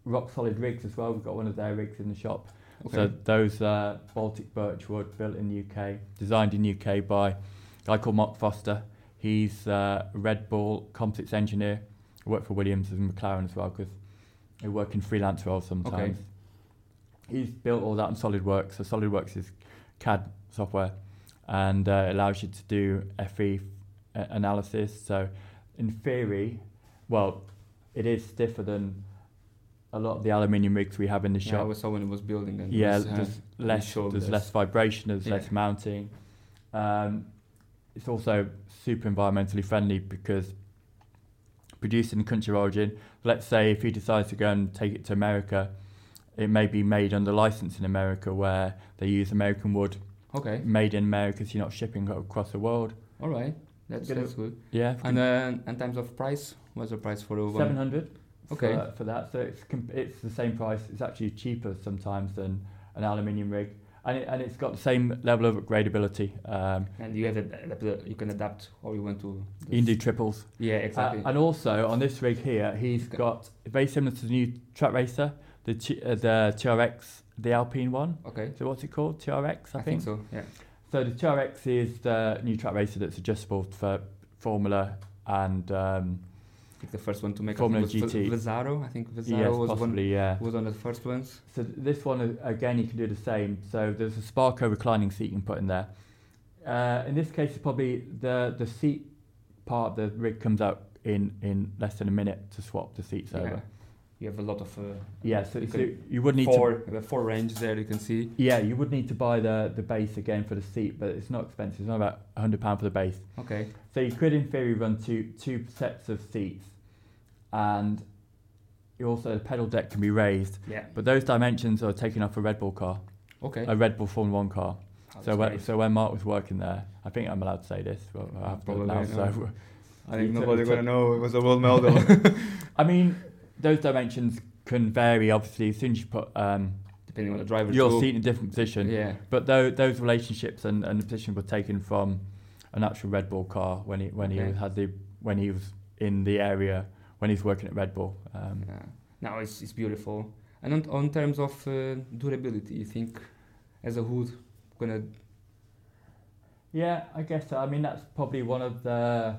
rock solid rigs as well. We've got one of their rigs in the shop. okay. So those uh, Baltic birchwood built in the UK, designed in UK by a guy called Mark Foster. He's uh, a Red Bull composites engineer. He worked for Williams and McLaren as well because they work in freelance roles sometimes. Okay. He's built all that on SolidWorks. So SolidWorks is CAD software and uh, allows you to do FE a- analysis. So in theory, well, it is stiffer than a lot of the aluminium rigs we have in the yeah, I shop. was someone it was building. And it Yeah, was, uh, there's less there's less vibration, there's less mounting. Um, it's also super environmentally friendly because produced in the country of origin. Let's say if he decides to go and take it to America, it may be made under license in America where they use American wood, Okay. made in America, so you're not shipping across the world. All right. That's, that's good. Yeah, And uh, in terms of price, what's the price for a one? seven hundred. Okay. For, for that, so it's it's the same price. It's actually cheaper sometimes than an aluminium rig, and it, and it's got the same level of upgradability. Um, And you have adapt, you can adapt or you want to. you can do triples. Yeah, exactly. Uh, and also on this rig here, he's got very similar to the new Trak Racer, the T- uh, the TRX, the Alpine one. okay. So what's it called? TRX, I, I think so. Yeah. So the TRX is the new Trak Racer that's adjustable for Formula and um, think the first one to make Formula I think was GT. V- Vesaro. I think Vesaro yes, was one yeah. was one of the first ones. So this one again, you can do the same. So there's a Sparco reclining seat you can put in there. Uh, in this case, it's probably the the seat part of the rig comes out in in less than a minute to swap the seats Yeah. over. You have a lot of uh, Yeah, so, You so you would need four to the four ranges there. You can see. yeah you would need to buy the the base again for the seat, but it's not expensive. It's not about hundred pound for the base. Okay. So you could in theory run two two sets of seats, and you also the pedal deck can be raised. Yeah. But those dimensions are taken off a Red Bull car, Okay. a Red Bull Formula One car. Oh, So when, great. so when Mark was working there, I think I'm allowed to say this. Well, I have to Probably, now. no. So, I think nobody's gonna know it was a world medal. I mean, those dimensions can vary. Obviously, as soon as you put um, Depending on the driver. your too. seat in a different position, Yeah. But those, those relationships and, and the position were taken from an actual Red Bull car when he when Okay. he had the when he was in the area when he's working at Red Bull. Um, Yeah. No, it's, it's beautiful. And on, on terms of uh, durability, you think as a hood gonna yeah, I guess so. I mean that's probably one of the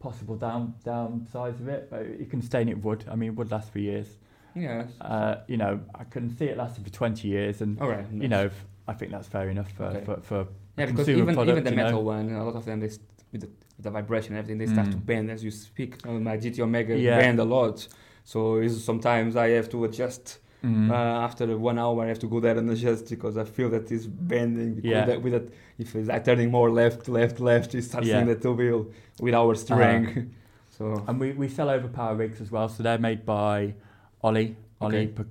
possible down downsides of it. But you can stain it wood. I mean, wood lasts for years. yeah. Uh, you know, I can see it lasting for 20 years, and All right. you know, f- I think that's fair enough for Okay. for, for Yeah, because even product, even the you know. metal one, a lot of them they st- with the, with the vibration and everything, they start to Mm. bend as you speak. Uh, my GT Omega Yeah. bend a lot, so sometimes I have to adjust. Mm. Uh, after one hour, I have to go there and adjust because I feel that it's bending. Because Yeah. that, with that, if it's like turning more left, left, left, it starts Yeah. in the two wheel with our steering. so And we, we sell overpower rigs as well. So they're made by Ollie, Ollie Okay.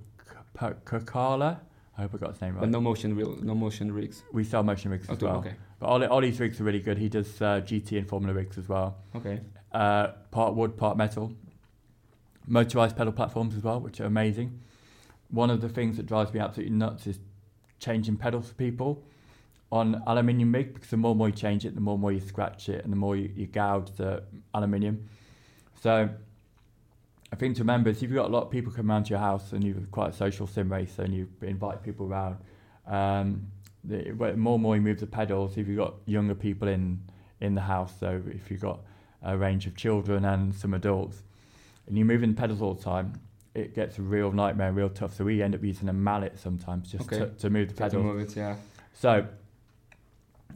Kakala. I hope I got his name right. but no motion wheel, no motion rigs. we sell motion rigs Oh, as well. Okay, But Ollie, Ollie's rigs are really good. He does uh, GT and Formula rigs as well. okay. Uh, part wood, part metal. Motorized pedal platforms as well, which are amazing. One of the things that drives me absolutely nuts is changing pedals for people on aluminium rig because the more and more you change it, the more and more you scratch it, and the more you, you gouge the aluminium. So, a thing to remember is if you've got a lot of people come around to your house and you're quite a social sim racer and you invite people around, um, the, more and more you move the pedals, if you've got younger people in, in the house, so if you've got a range of children and some adults, and you're moving the pedals all the time, it gets a real nightmare, real tough. So we end up using a mallet sometimes just Okay. to, to move the pedals. move it, yeah. So,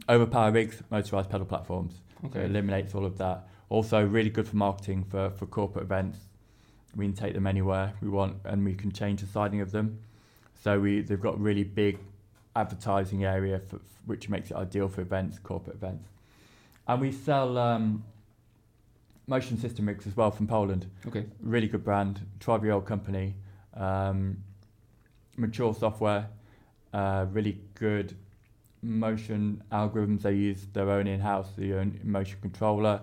overpower rigs, motorized pedal platforms. So it eliminates all of that. Also, really good for marketing for, for corporate events. We can take them anywhere we want, and we can change the siding of them. So we they've got really big advertising area, for, which makes it ideal for events, corporate events. And we sell um, motion system rigs as well from Poland. Okay. Really good brand, 12 year old company, um, mature software, uh, really good motion algorithms. They use their own in house, their own motion controller.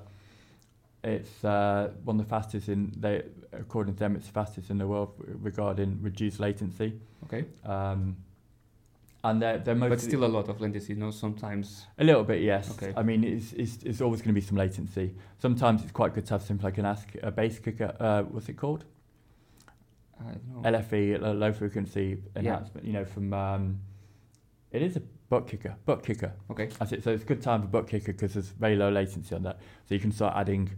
It's uh, one of the fastest in they according to them it's the fastest in the world regarding reduced latency. Okay. Um, and they're they're But still a lot of latency, you know, sometimes. a little bit, yes. Okay. I mean, it's, it's, it's always going to be some latency. Sometimes it's quite good to have something like an ask a base kicker. Uh, what's it called? I don't know. LFE, a low frequency enhancement. You know, from um, it is a butt kicker, butt kicker. Okay. That's it. So it's a good time for butt kicker because there's very low latency on that. So you can start adding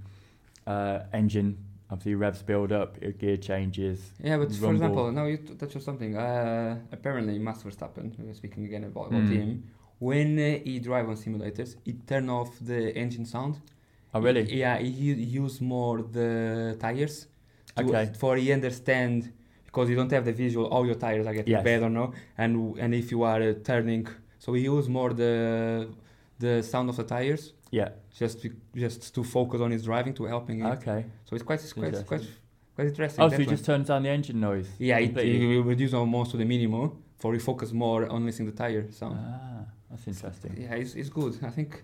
uh, engine, obviously revs build up, uh, gear changes. Yeah, but for example, now you t- touched on something. Uh, apparently, Max Verstappen, we were speaking again about, Mm. him, when uh, he drive on simulators, he turn off the engine sound. Oh, really? He- yeah, he use more the tires. to- Okay. For he understand because you don't have the visual, all your tires are getting Yes. bad or no, and and if you are uh, turning, so he use more the the sound of the tires Yeah. just to, just to focus on his driving to helping him. Okay. So it's quite it's quite it's quite, quite interesting. Oh, so he one. just turns down the engine noise. Yeah, it, will reduce almost to the minimum for you focus more on listening the tire sound. Ah, that's interesting. Yeah, it's, it's good. I think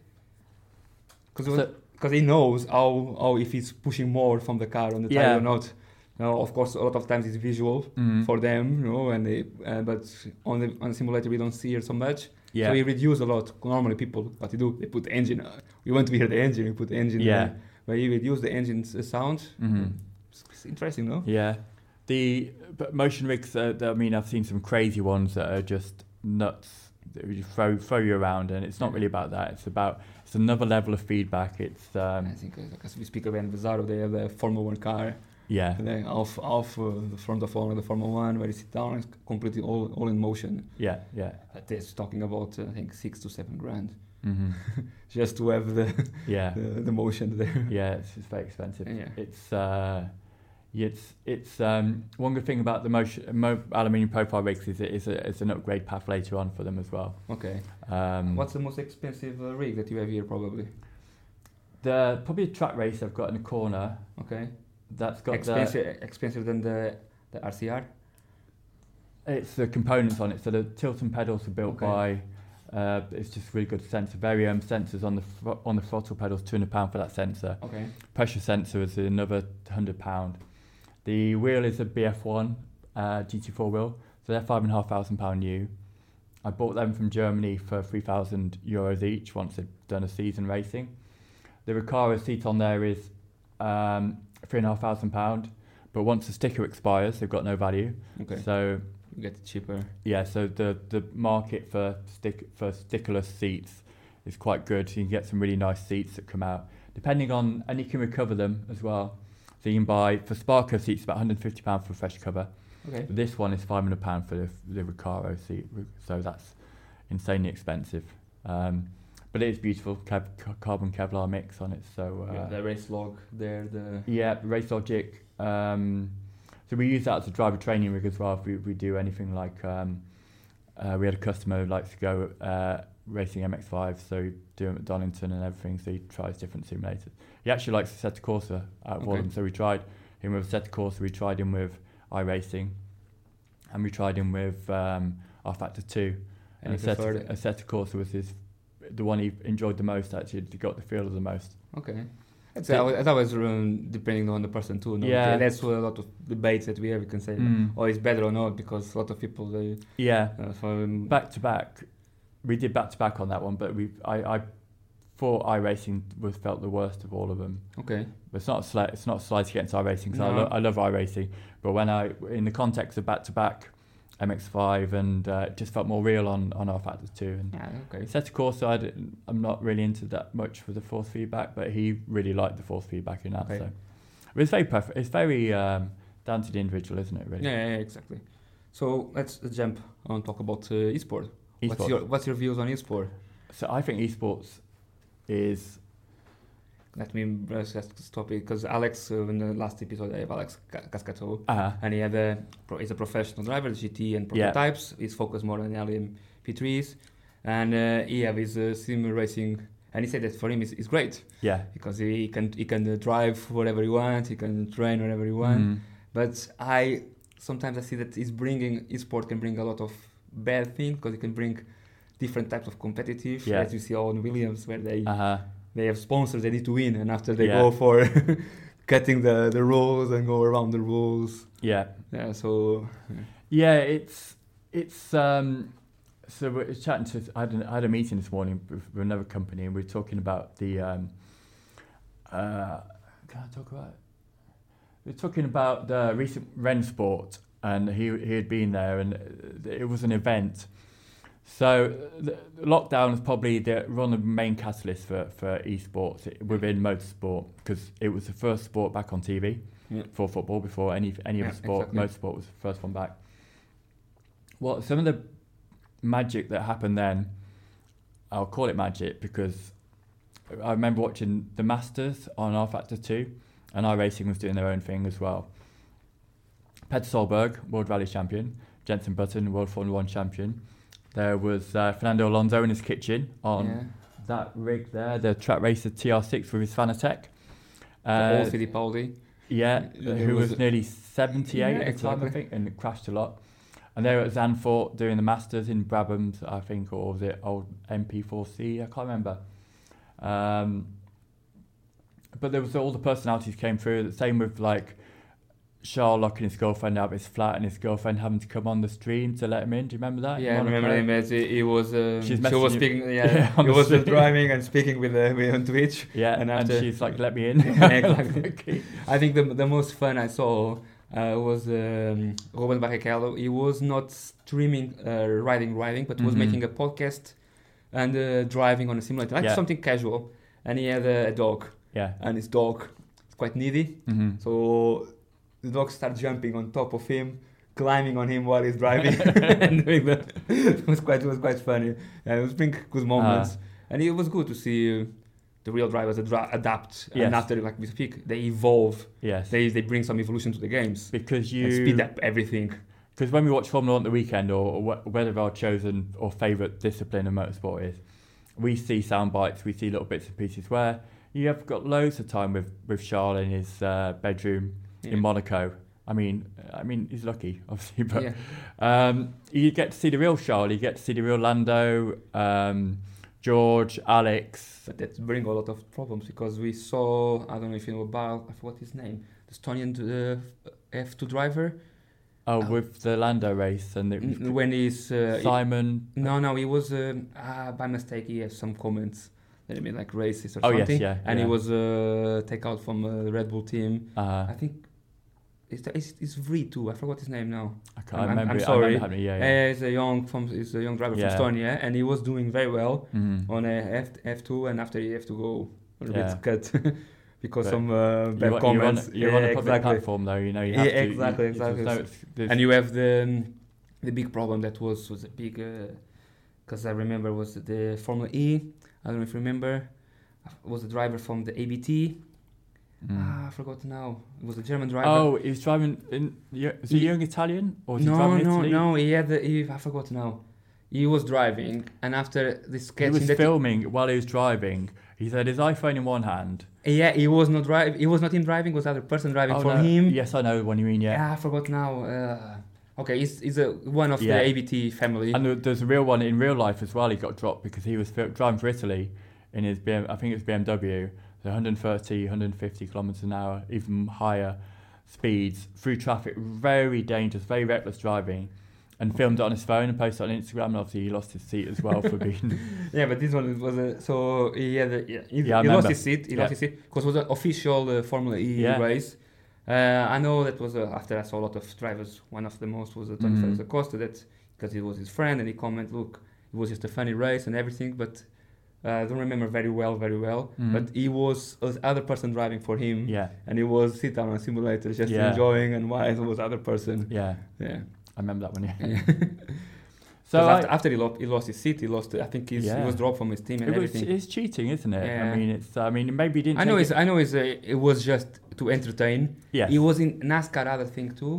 because So- because he knows how how if he's pushing more from the car on the Yeah. tire or not. Now, of course, a lot of times it's visual Mm. for them, you know, and they, uh, but on the on the simulator we don't see it so much. Yeah. So we reduce a lot. Normally, people what they do they put the engine. Uh, we want to hear the engine. We put the engine. Yeah. there. but you reduce the engine's uh, sound. Mhm. It's, it's interesting, no? Yeah, the but motion rigs. Uh, I mean, I've seen some crazy ones that are just nuts. That would throw throw you around, and it's not really about that. It's about it's another level of feedback. It's um, I think uh, as we speak about Vesaro, they have the Formula One car. Yeah, then half, half uh, the front of all of the Formula One, where you sit down, it's completely all, all in motion. yeah, yeah. But it's talking about, uh, I think, six to seven grand hmm just to have the, Yeah, the, the motion there. yeah. It's, it's very expensive. Yeah. It's uh, it's it's um, one good thing about the motion mo- aluminium profile rigs is it is a, it's an upgrade path later on for them as well. Okay. Um, What's the most expensive uh, rig that you have here, probably? the probably a track race I've got in the corner Okay. That's got the, Expensive, expensive than the, the RCR? It's the components on it. So the tilt and pedals are built Okay. by Uh, it's just really good sensor. Very um, sensors on the fro- on the throttle pedals, two hundred pound for that sensor. Okay. Pressure sensor is another hundred pound. The wheel is a BF1 uh, GT4 wheel, so they're five and a half thousand pound new. I bought them from Germany for three thousand euros each once they've done a season racing. The Recaro seat on there is um, three and a half thousand pound, but once the sticker expires, they've got no value. Okay. So You get it cheaper. yeah, so the the market for stick for stickerless seats is quite good. You can get some really nice seats that come out, depending on, and you can recover them as well. So you can buy for Sparco seats about 150 pound for a fresh cover. Okay. This one is 500 pound for the the Recaro seat, so that's insanely expensive. Um, but it is beautiful, ca- carbon Kevlar mix on it. So uh, yeah, the race log there. The yeah, Race Logic. Um, so we use that as a driver training rig as well. If we, we do anything like, um, uh, we had a customer who likes to go uh, racing MX5, so he do it at Donington and everything. So he tries different simulators. He actually likes Assetto Corsa at Okay. So we tried him with set Assetto Corsa. We tried him with iRacing, and we tried him with um, rFactor 2. and you Assetto, preferred it. Assetto Corsa was his the one he enjoyed the most. Actually, got the feel of the most. Okay. It's So- always, it's always um, depending on the person too. No? Yeah. That's a lot of debates that we have. You can say, Mm. oh, it's better or not, because a lot of people they. Yeah, Uh, so, um, back to back. We did back to back on that one, but we I, I thought iRacing was felt the worst of all of them. okay. But it's not a slight, it's not a slight against iRacing because I, No. lo- I love iRacing. But when I in the context of back to back MX5 and uh, it just felt more real on on rFactor 2 and Yeah. Okay. Set of course I didn't- I'm not really into that much for the force feedback, but he really liked the force feedback in that. Okay. So but it's very prefer- it's very um, down to the individual, isn't it? Really. Yeah, yeah, exactly. So let's jump on talk about uh, esport. What's Esports. your What's your views on esports? So I think esports is Let me brush this topic because Alex, uh, in the last episode, I have Alex Ca- Cascato, uh, and he had a pro- he's a professional driver, GT and Yeah. prototypes. He's focused more on LMP3s, and uh, he have his uh, sim racing. And he said that for him it's, is great yeah. because he can he can uh, drive whatever he wants, he can train wherever he wants. Mhm. But I sometimes I see that he's bringing esport can bring a lot of bad things because it can bring different types of competitive. Yeah. As you see on Williams, where they Uh-huh. They have sponsors they need to win, and after they Yeah. go for cutting the the rules and go around the rules. Yeah. Yeah, so Yeah, it's it's um so we're chatting to I had, an, I had a meeting this morning with, with another company and we are talking about the um uh can I talk about it? We are talking about the recent Rennsport and he he had been there and it was an event. So lockdown is probably the one of the main catalysts for for esports within motorsport because it was the first sport back on TV Yeah. for football before any any Yeah, other sport. exactly. Motorsport was the first one back. Well, some of the magic that happened then, I'll call it magic because I remember watching the Masters on rFactor 2 and iRacing was doing their own thing as well. Petter Solberg, World Rally Champion, Jenson Button, World Formula One Champion. There was uh, Fernando Alonso in his kitchen on yeah. that rig there, the Trak Racer TR6 with his Fanatec. Uh, Paul Fittipaldi. yeah, who was, was- nearly 78 Yeah, at the time, exactly. I think, and crashed a lot. And they were at Zandvoort doing the Masters in Brabhams, I think, or was it old MP4C? I can't remember. Um, but there was all the personalities came through. The same with like Charles locking his girlfriend out of his flat and his girlfriend having to come on the stream to let him in. Do you remember that? Yeah, I remember him as he, he was. Uh, She's she was speaking. Yeah, Yeah, he was stream. driving and speaking with uh, on Twitch. Yeah, and and, after- she's like, let me in. exactly. I think the the most fun I saw uh, was um, Ruben Barrichello. He was not streaming uh, riding riding, but was Mhm. making a podcast and uh, driving on a simulator, like Yeah. something casual. And he had a, a dog, yeah. and his dog is quite needy, hmm so the dog start jumping on top of him. Climbing on him while he's driving and doing that. It was quite, it was quite funny. And it was bring good moments, and it was good to see uh, the real drivers adra- adapt. Yes. And after, like we speak, they evolve Yes. they they bring some evolution to the games because you speed up everything. Because when we watch Formula at the weekend, or, or wh- whether our chosen or favourite discipline of motorsport is, we see sound bites, we see little bits and pieces where you have got loads of time with, with Charles in his uh, bedroom Yeah. in Monaco, I mean, I mean, he's lucky, obviously, but yeah. um, you get to see the real Charles. You get to see the real Lando, um, George, Alex. But that bring a lot of problems because we saw I don't know if you know about I forgot his name, the Estonian uh, F2 driver Oh, Oh. with the Lando race and it when he's uh, he- Simon. no no he was um, ah, by mistake he has some comments that made like racist or Oh, yes, something yeah, and yeah. he was uh, take out from uh, the Red Bull team Uh, I think it's it's, it's Vri too I forgot his name now I can't I'm- I'm- remember. I'm sorry. remember yeah, yeah. Uh, he's a young from he's a young driver Yeah. from Estonia and he was doing very well Mhm. on a F F2 and after he have to go a little Yeah. bit cut because But some uh, bad You're, comments You're on, you're on a public exactly. platform, though. You know, you have Yeah, to. exactly, you- exactly. no- and you have the um, the big problem that was was a big because I remember was the Formula E. I don't know if you remember. Was a driver from the ABT? Mm. Ah, I forgot now. It was a German driver. Oh, he was driving in. Was he He- young Italian or was he no, driving in no, Italy? no. He had the. He, I forgot now. He was driving, and after this He was filming while he was driving. He had his iPhone in one hand. yeah, he was not driving. He was not him driving. Was other person driving Oh, for no. him. Yes, I know what you mean. Yeah. Yeah, I forgot now. Uh, okay, he's, he's a one of Yeah. the ABT family. And there's a real one in real life as well. He got dropped because he was driving for Italy in his BM, I think it was BMW, 130, 150 kilometers an hour, even higher speeds through traffic. Very dangerous, very reckless driving. And filmed it on his phone and posted it on Instagram. And obviously, he lost his seat as well for being. Yeah, but this one was a so he had a, yeah, he, Yeah, he lost his seat. He Yeah. lost his seat because it was an official uh, Formula E Yeah. race. Uh, I know that was uh, after I saw a lot of drivers. One of the most was uh, Tony Mhm. Félix da Costa. That because he was his friend and he comment, look, it was just a funny race and everything. But uh, I don't remember very well, very well. Mhm. But he was the other person driving for him, yeah, and he was sit down on a simulator just Yeah. enjoying, and while it was other person. yeah. Yeah. I remember that one. Yeah. Yeah. So I- after, after he, lost, he lost his seat, he lost. I think he's, he was dropped from his team and it was, everything. it's cheating, isn't it? Yeah. I mean, it's. I mean, maybe he didn't. I know it's. I know it's. Uh, it was just to entertain. Yeah. He was in NASCAR other thing too.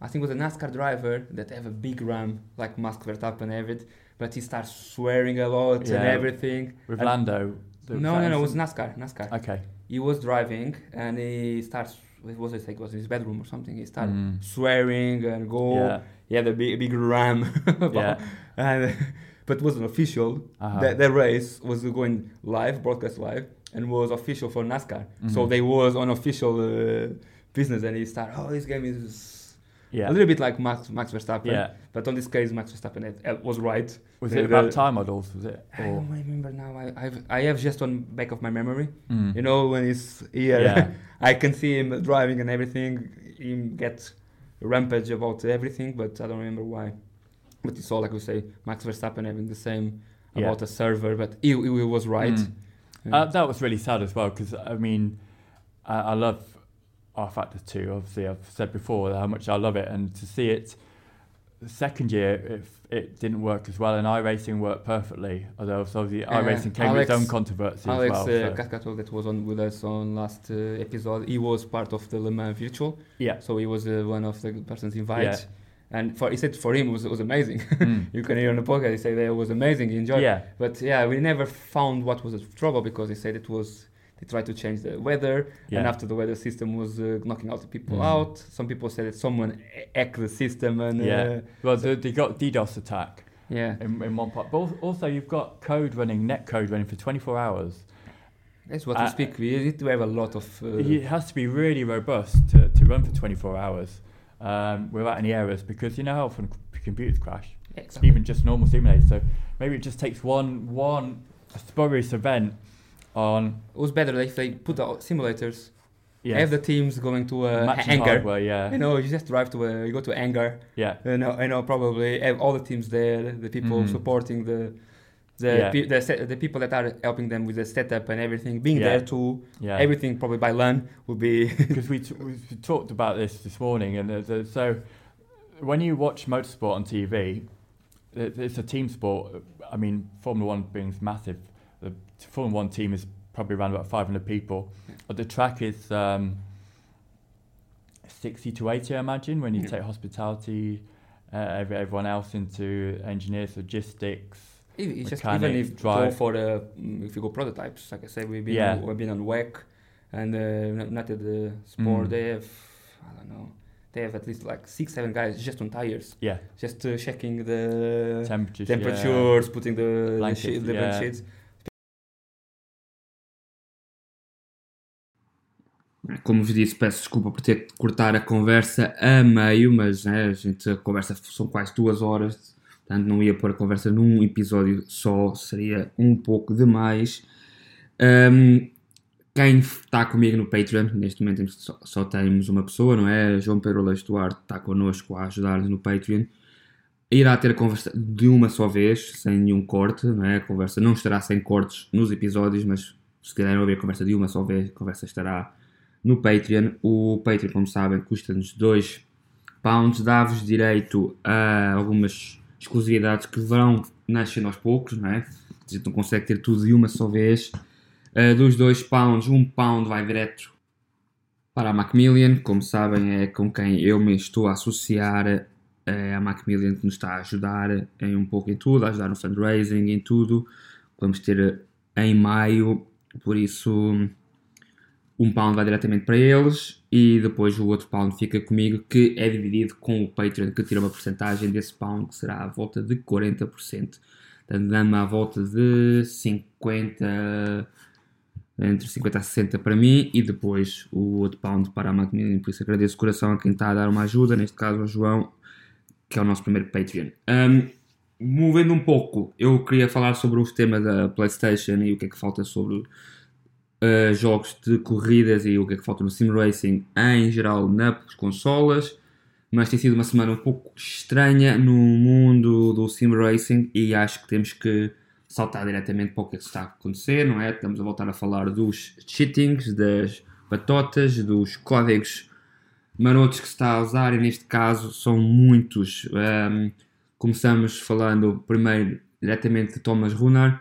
I think it was a NASCAR driver that have a big ram like Max Verstappen and everything, but he starts swearing a lot and everything. with And- Lando. No, no, no. It was NASCAR. NASCAR. Okay. He was driving and he starts. What was it? Like, it was in his bedroom or something. He started Mm. swearing and go. Yeah. He had a big, big ram. Yeah. and, but it wasn't official. Uh-huh. The, the race was going live, broadcast live, and was official for NASCAR. So Mhm. they was on official uh, business, and he started. Oh, this game is Yeah. a little bit like Max Max Verstappen. Yeah. But on this case, Max Verstappen was right. Was The- it about the- time models? Was it? I don't remember now. I I've, I have just on back of my memory. Mm. You know when he's here, Yeah. I can see him driving and everything. Him get rampage about everything, but I don't remember why. But it's all like we say, Max Verstappen having the same Yeah. about a server, but he, he was right. Mm. Yeah. Uh, that was really sad as well because I mean, I, I love rFactor 2. Obviously, I've said before how much I love it, and to see it the second year, it, it didn't work as well, and iRacing worked perfectly. Although obviously Yeah, iRacing came with its own controversy Alex as well. uh, so- Cascato that was on with us on last uh, episode, he was part of the Le Mans virtual, yeah, so he was uh, one of the persons invited. And for he said for him it was, it was amazing. Mm. you can hear on the podcast he said that it was amazing. He enjoyed. yeah, But yeah, we never found what was the trouble because they said it was they tried to change the weather, yeah. and after the weather system was uh, knocking out the people Mm. out. Some people said that someone hacked the system and Yeah. uh, well, they, they got DDoS attack yeah. in, in one part, but also you've got code running, net code running for 24 hours. That's what Uh, we speak. We need to have a lot of. Uh, it has to be really robust to, to run for 24 hours um, without any errors because you know how often computers crash, exactly. even just normal simulators. So maybe it just takes one one spurious event on It was better if they put the simulators. yeah, Have the teams going to uh, a matching hangar. hardware. Yeah, You know, you just drive to a, you go to a hangar. yeah, You know, you know, probably have all the teams there, the people Mhm. supporting the, the, Yeah. pe- the, se- the people that are helping them with the setup and everything, being Yeah. there too. yeah. Everything probably by LAN would be. because we, t- we talked about this this morning, and uh, there's a, so when you watch motorsport on TV, it, it's a team sport. I mean, Formula One being massive, Formula One team is probably around about 500 people, but the track is um, 60 to 80, I imagine, when you Yeah. take hospitality, uh, every, everyone else into engineers, logistics. If- It's just even if drive. go for the mm, if you go prototypes, like I said, we've been Yeah. we've been on WEC and uh, not at the sport. Mm. They have I don't know they have at least like six, seven guys just on tires, Yeah. just uh, checking the Temperatures. yeah. temperatures, putting the the, Blankets, shi- the yeah. sheets. Como vos disse, peço desculpa por ter de cortar a conversa a meio, mas né, a gente a conversa são quase duas horas, portanto não ia pôr a conversa num episódio só, seria um pouco demais. Ahm, quem está comigo no Patreon, neste momento só, só temos uma pessoa, não é? João Pedro Leix Duarte está connosco a ajudar-nos no Patreon. Irá ter a conversa de uma só vez, sem nenhum corte, não é? A conversa não estará sem cortes nos episódios, mas se quiserem ouvir a conversa de uma só vez, a conversa estará no Patreon. O Patreon, como sabem, custa-nos 2 pounds, dá-vos direito a algumas exclusividades que vão nascendo aos poucos, não é? A gente não consegue ter tudo de uma só vez. Uh, dos 2 pounds, 1 um pound vai direto para a Macmillan. Como sabem, é com quem eu me estou a associar. É a Macmillan que nos está a ajudar em um pouco em tudo, a ajudar no fundraising, em tudo. Vamos ter em maio, por isso um pound vai diretamente para eles e depois o outro pound fica comigo, que é dividido com o Patreon, que tira uma porcentagem desse pound, que será à volta de 40%. Portanto, dando-me à volta de 50, entre 50 a 60 para mim e depois o outro pound para a Macmillan. Por isso agradeço de coração a quem está a dar uma ajuda, neste caso ao João, que é o nosso primeiro Patreon. Um, movendo um pouco, eu queria falar sobre os temas da PlayStation e o que é que falta sobre uh, jogos de corridas e o que é que falta no Sim Racing em geral nas consolas. Mas tem sido uma semana um pouco estranha no mundo do Sim Racing e acho que temos que saltar diretamente para o que é que está a acontecer, não é? Estamos a voltar a falar dos cheatings, das batotas, dos códigos marotos que se está a usar e neste caso são muitos. Um, começamos falando primeiro diretamente de Thomas Runner,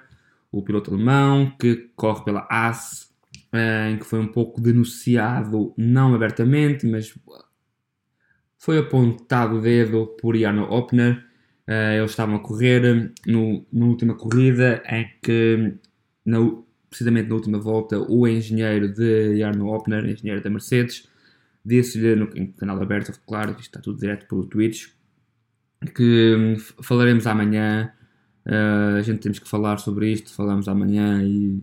o piloto alemão que corre pela AS, em que foi um pouco denunciado, não abertamente, mas foi apontado o dedo por Jarno Opner. Uh, eles estavam a correr no, na última corrida em que, na, precisamente na última volta, o engenheiro de Jarno Opner, engenheiro da Mercedes, disse-lhe no canal aberto, claro, isto está tudo direto pelo Twitch, que hum, falaremos amanhã. Uh, a gente temos que falar sobre isto, falamos amanhã e,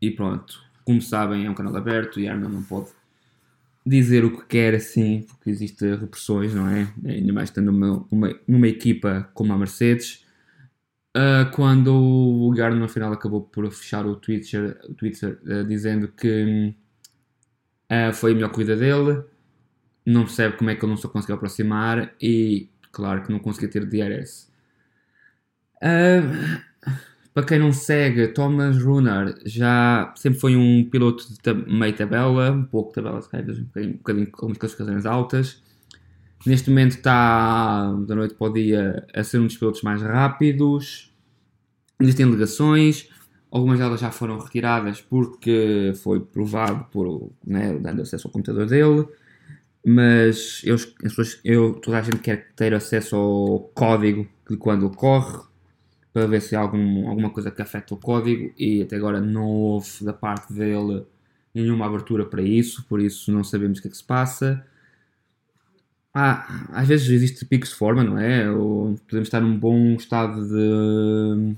e pronto. Como sabem, é um canal aberto e Arnold não pode dizer o que quer assim, porque existem repressões, não é? Ainda mais estando numa, numa, equipa como a Mercedes. Uh, quando o Garner no final acabou por fechar o Twitter, o Twitter uh, dizendo que uh, foi a melhor corrida dele, não percebe como é que ele não se conseguiu aproximar e, claro, que não conseguia ter DRS. Para quem não segue, Thomas Runner já sempre foi um piloto de tab meio tabela, um pouco tabela, se calhar, um bocadinho, com umas classificações altas. Neste momento está, da noite para o dia, a ser um dos pilotos mais rápidos. Existem alegações, algumas delas já foram retiradas porque foi provado por, né, dando acesso ao computador dele. Mas eu, eu, toda a gente quer ter acesso ao código de quando ele corre, para ver se há algum, alguma coisa que afeta o código e até agora não houve da parte dele nenhuma abertura para isso, por isso não sabemos o que é que se passa. Ah, às vezes existe picos de forma, não é? Ou podemos estar num bom estado de.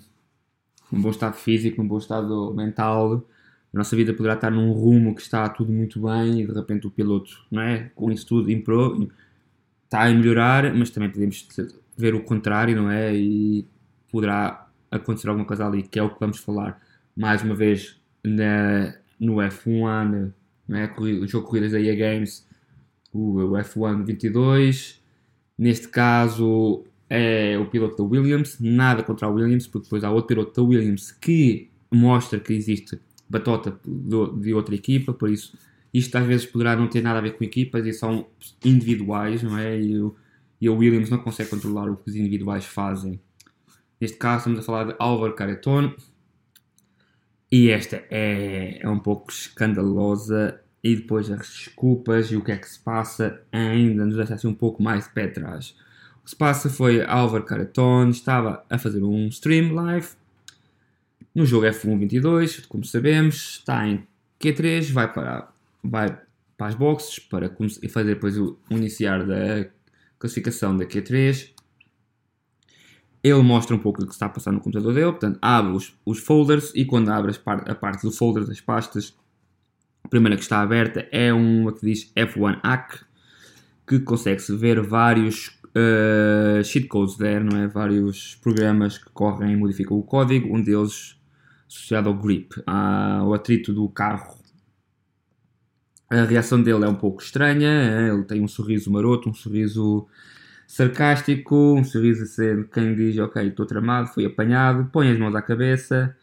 um bom estado físico, um bom estado mental. A nossa vida poderá estar num rumo que está tudo muito bem e de repente o piloto, não é? Com isso tudo, impro, está a melhorar, mas também podemos ver o contrário, não é? E poderá acontecer alguma coisa ali, que é o que vamos falar mais uma vez na, no F1, né, o jogo corridas da EA Games, o, o F1 22. Neste caso é o piloto da Williams, nada contra a Williams, porque depois há outro piloto da Williams que mostra que existe batota de outra equipa, por isso isto às vezes poderá não ter nada a ver com equipas e são individuais, não é? E, o, e a Williams não consegue controlar o que os individuais fazem. Neste caso estamos a falar de Álvaro Careton. E esta é, é um pouco escandalosa. E depois as desculpas e o que é que se passa ainda nos deixa assim um pouco mais de pé atrás. O que se passa foi Álvaro Careton estava a fazer um stream live no jogo F1 22, como sabemos, está em Q3, vai para, vai para as boxes, para fazer depois o iniciar da classificação da Q3. Ele mostra um pouco o que está a passar no computador dele, portanto, abre os, os folders e quando abre par- a parte do folder das pastas, a primeira que está aberta é uma que diz F1 Hack, que consegue-se ver vários uh, cheat codes there, não é? Vários programas que correm e modificam o código, um deles associado ao grip, ao atrito do carro. A reação dele é um pouco estranha, é, ele tem um sorriso maroto, um sorriso sarcástico, um sorriso sendo quem diz, ok, estou tramado, fui apanhado, põe as mãos à cabeça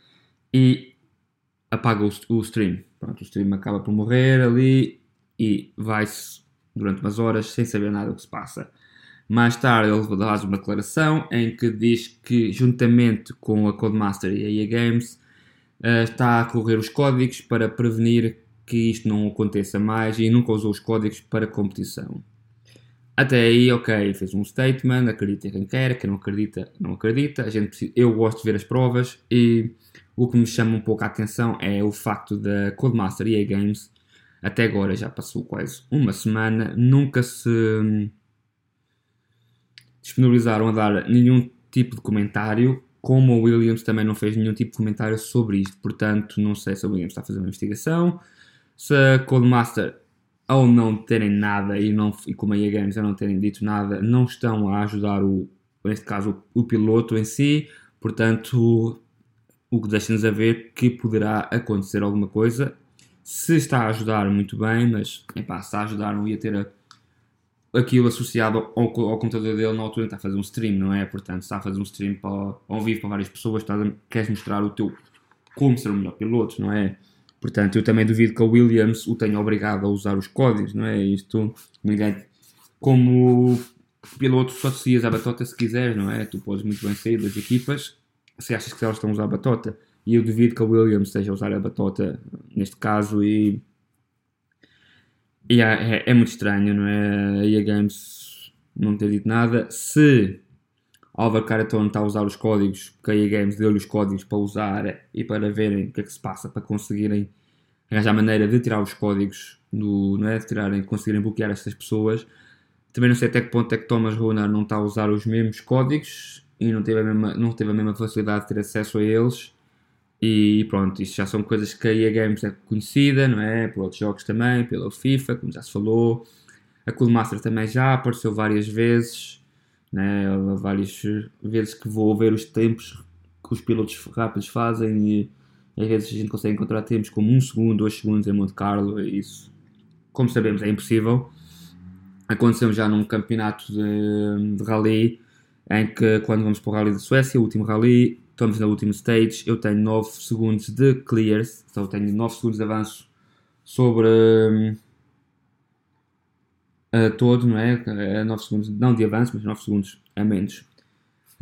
e apaga o, o stream. Pronto, o stream acaba por morrer ali e vai-se durante umas horas sem saber nada do que se passa. Mais tarde ele faz uma declaração em que diz que juntamente com a Codemaster e a EA Games eh, está a correr os códigos para prevenir que isto não aconteça mais e nunca usou os códigos para competição. Até aí, ok, fez um statement, acredita em quem quer, quem não acredita, não acredita. A gente eu gosto de ver as provas e o que me chama um pouco a atenção é o facto da Codemaster e a Games, até agora já passou quase uma semana, nunca se hum, disponibilizaram a dar nenhum tipo de comentário, como o Williams também não fez nenhum tipo de comentário sobre isto. Portanto, não sei se o Williams está a fazer uma investigação, se a Codemaster ao não terem nada e, não, e como a EA Games a não terem dito nada, não estão a ajudar o, neste caso, o, piloto em si, portanto, o que deixa-nos a ver que poderá acontecer alguma coisa. Se está a ajudar, muito bem, mas epá, se está a ajudar, não ia ter a- aquilo associado ao, ao computador dele na altura, está a fazer um stream, não é? Portanto, está a fazer um stream para, ao vivo para várias pessoas, estás a- queres mostrar o teu como ser o melhor piloto, não é? Portanto, eu também duvido que a Williams o tenha obrigado a usar os códigos, não é? Isto, ninguém, como piloto, só te seguias a batota se quiseres, não é? Tu podes muito bem sair das equipas se achas que elas estão a usar a batota. E eu duvido que a Williams esteja a usar a batota neste caso e. e é, é- é muito estranho, não é? A EA Games não ter dito nada. Se Álvaro Caraton está a usar os códigos, porque a Games deu-lhe os códigos para usar e para verem o que é que se passa, para conseguirem arranjar maneira de tirar os códigos, do, não é? de tirarem, conseguirem bloquear estas pessoas. Também não sei até que ponto é que Thomas Runar não está a usar os mesmos códigos e não teve a mesma, não teve a mesma facilidade de ter acesso a eles. E pronto, isto já são coisas que a EA Games é conhecida, não é? Por outros jogos também, pela FIFA, como já se falou. A Coolmaster também já apareceu várias vezes, né? Há várias vezes que vou ver os tempos que os pilotos rápidos fazem e às vezes a gente consegue encontrar tempos como 1 segundo, 2 segundos em Monte Carlo e isso, como sabemos, é impossível. Aconteceu já num campeonato de, de rally em que quando vamos para o Rally da Suécia, o último rally, estamos na última stage, eu tenho 9 segundos de clears, então tenho 9 segundos de avanço sobre a todo, não é? É 9 segundos, não de avanço, mas 9 segundos a menos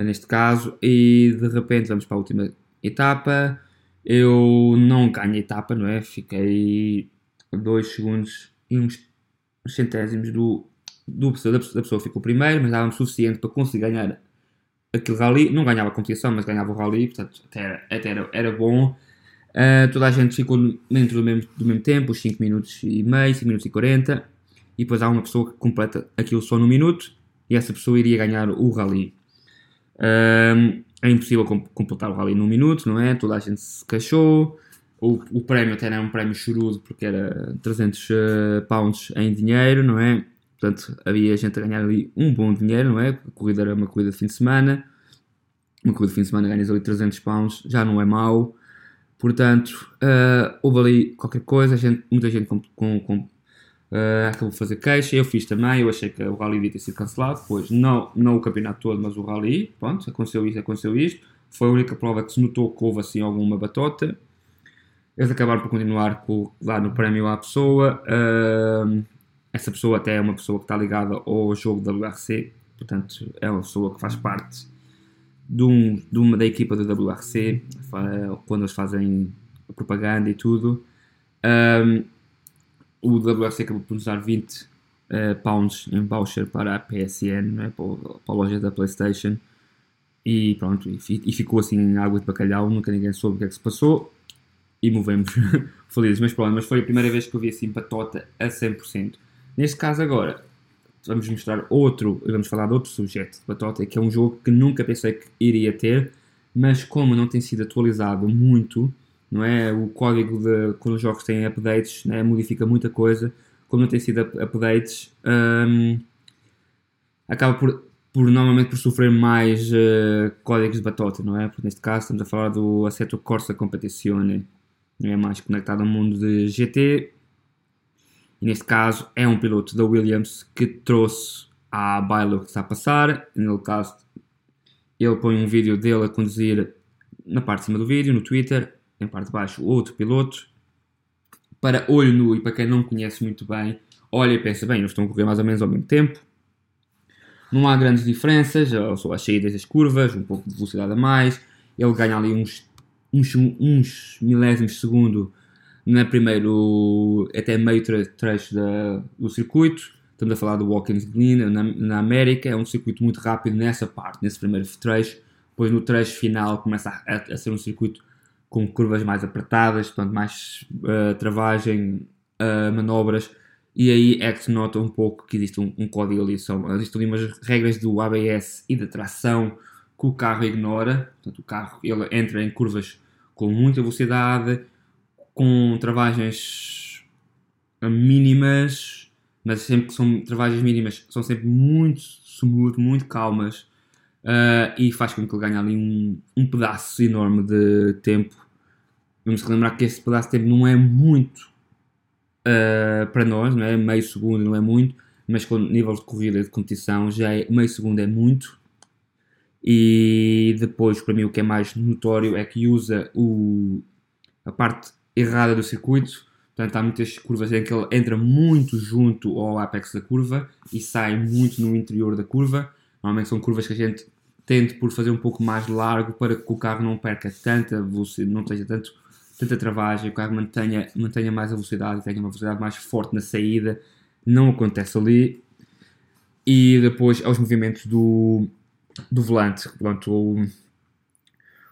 neste caso, e de repente vamos para a última etapa. Eu não ganho a etapa, não é? Fiquei 2 segundos e uns centésimos do, do da, pessoa, da pessoa ficou primeiro, mas dava-me suficiente para conseguir ganhar aquele rally. Não ganhava a competição, mas ganhava o rally, portanto até era, até era, era bom. Uh, toda a gente ficou dentro do mesmo, do mesmo tempo, os 5 minutos e meio, 5 minutos e 40, e depois há uma pessoa que completa aquilo só no minuto, e essa pessoa iria ganhar o rally. Um, é impossível com, completar o rally num minuto, não é? Toda a gente se queixou. O, o prémio até era um prémio chorudo porque era 300 uh, pounds em dinheiro, não é? Portanto, havia gente a ganhar ali um bom dinheiro, não é? A corrida era uma corrida de fim de semana. Uma corrida de fim de semana ganhas ali 300 pounds, já não é mau. Portanto, uh, houve ali qualquer coisa, gente, muita gente com, com, uh, acabou de fazer queixa. Eu fiz também, eu achei que o rally devia ter sido cancelado. Pois, não, não o campeonato todo, mas o rally. Pronto, aconteceu isto, aconteceu isto. Foi a única prova que se notou que houve assim alguma batota. Eles acabaram por continuar com dar no prémio à pessoa. Uh, essa pessoa até é uma pessoa que está ligada ao jogo da WRC, portanto, é uma pessoa que faz parte de, um, de uma da equipa do WRC, quando eles fazem propaganda e tudo. Um, o WRC acabou por nos dar 20 uh, pounds em voucher para a PSN, né, para, para, a loja da PlayStation. E pronto, e, e, ficou assim em água de bacalhau, nunca ninguém soube o que é que se passou. e movemos felizes. Mas pronto, mas foi a primeira vez que eu vi assim batota a 100%. Neste caso agora, vamos mostrar outro, vamos falar de outro sujeito de batota, que é um jogo que nunca pensei que iria ter, mas como não tem sido atualizado muito, não é? O código de quando os jogos têm updates, né? modifica muita coisa, como não tem sido updates, um, acaba por, por normalmente por sofrer mais uh, códigos de batota, não é? Porque neste caso estamos a falar do Assetto Corsa Competizione, não é mais conectado ao mundo de GT, e neste caso é um piloto da Williams que trouxe à baila o que está a passar, no caso ele põe um vídeo dele a conduzir na parte de cima do vídeo, no Twitter, em parte de baixo outro piloto, para olho nu e para quem não conhece muito bem, olha e pensa, bem, eles estão a correr mais ou menos ao mesmo tempo, não há grandes diferenças, só as saídas das curvas, um pouco de velocidade a mais, ele ganha ali uns, uns, uns milésimos de segundo na primeiro, até meio trecho da, do circuito, estamos a falar do Watkins Glen na, na América, é um circuito muito rápido nessa parte, nesse primeiro trecho, depois no trecho final começa a, a, a ser um circuito com curvas mais apertadas, portanto mais uh, travagem, uh, manobras, e aí é que se nota um pouco que existe um, um código ali, são, existem ali umas regras do ABS e da tração que o carro ignora, portanto o carro ele entra em curvas com muita velocidade, com travagens mínimas, mas sempre que são travagens mínimas, são sempre muito smooth, muito calmas, uh, e faz com que ele ganhe ali um, um pedaço enorme de tempo Vamos relembrar que esse pedaço de tempo não é muito uh, para nós, não é? Meio segundo não é muito, mas com nível de corrida de competição já é meio segundo é muito. E depois, para mim, o que é mais notório é que usa o, a parte errada do circuito. Portanto, há muitas curvas em que ele entra muito junto ao apex da curva e sai muito no interior da curva. Normalmente são curvas que a gente tende por fazer um pouco mais largo para que o carro não perca tanta velocidade, não esteja tanto tanta travagem, o carro mantenha, mantenha mais a velocidade, tenha uma velocidade mais forte na saída, não acontece ali. E depois aos movimentos do, do volante, Portanto, o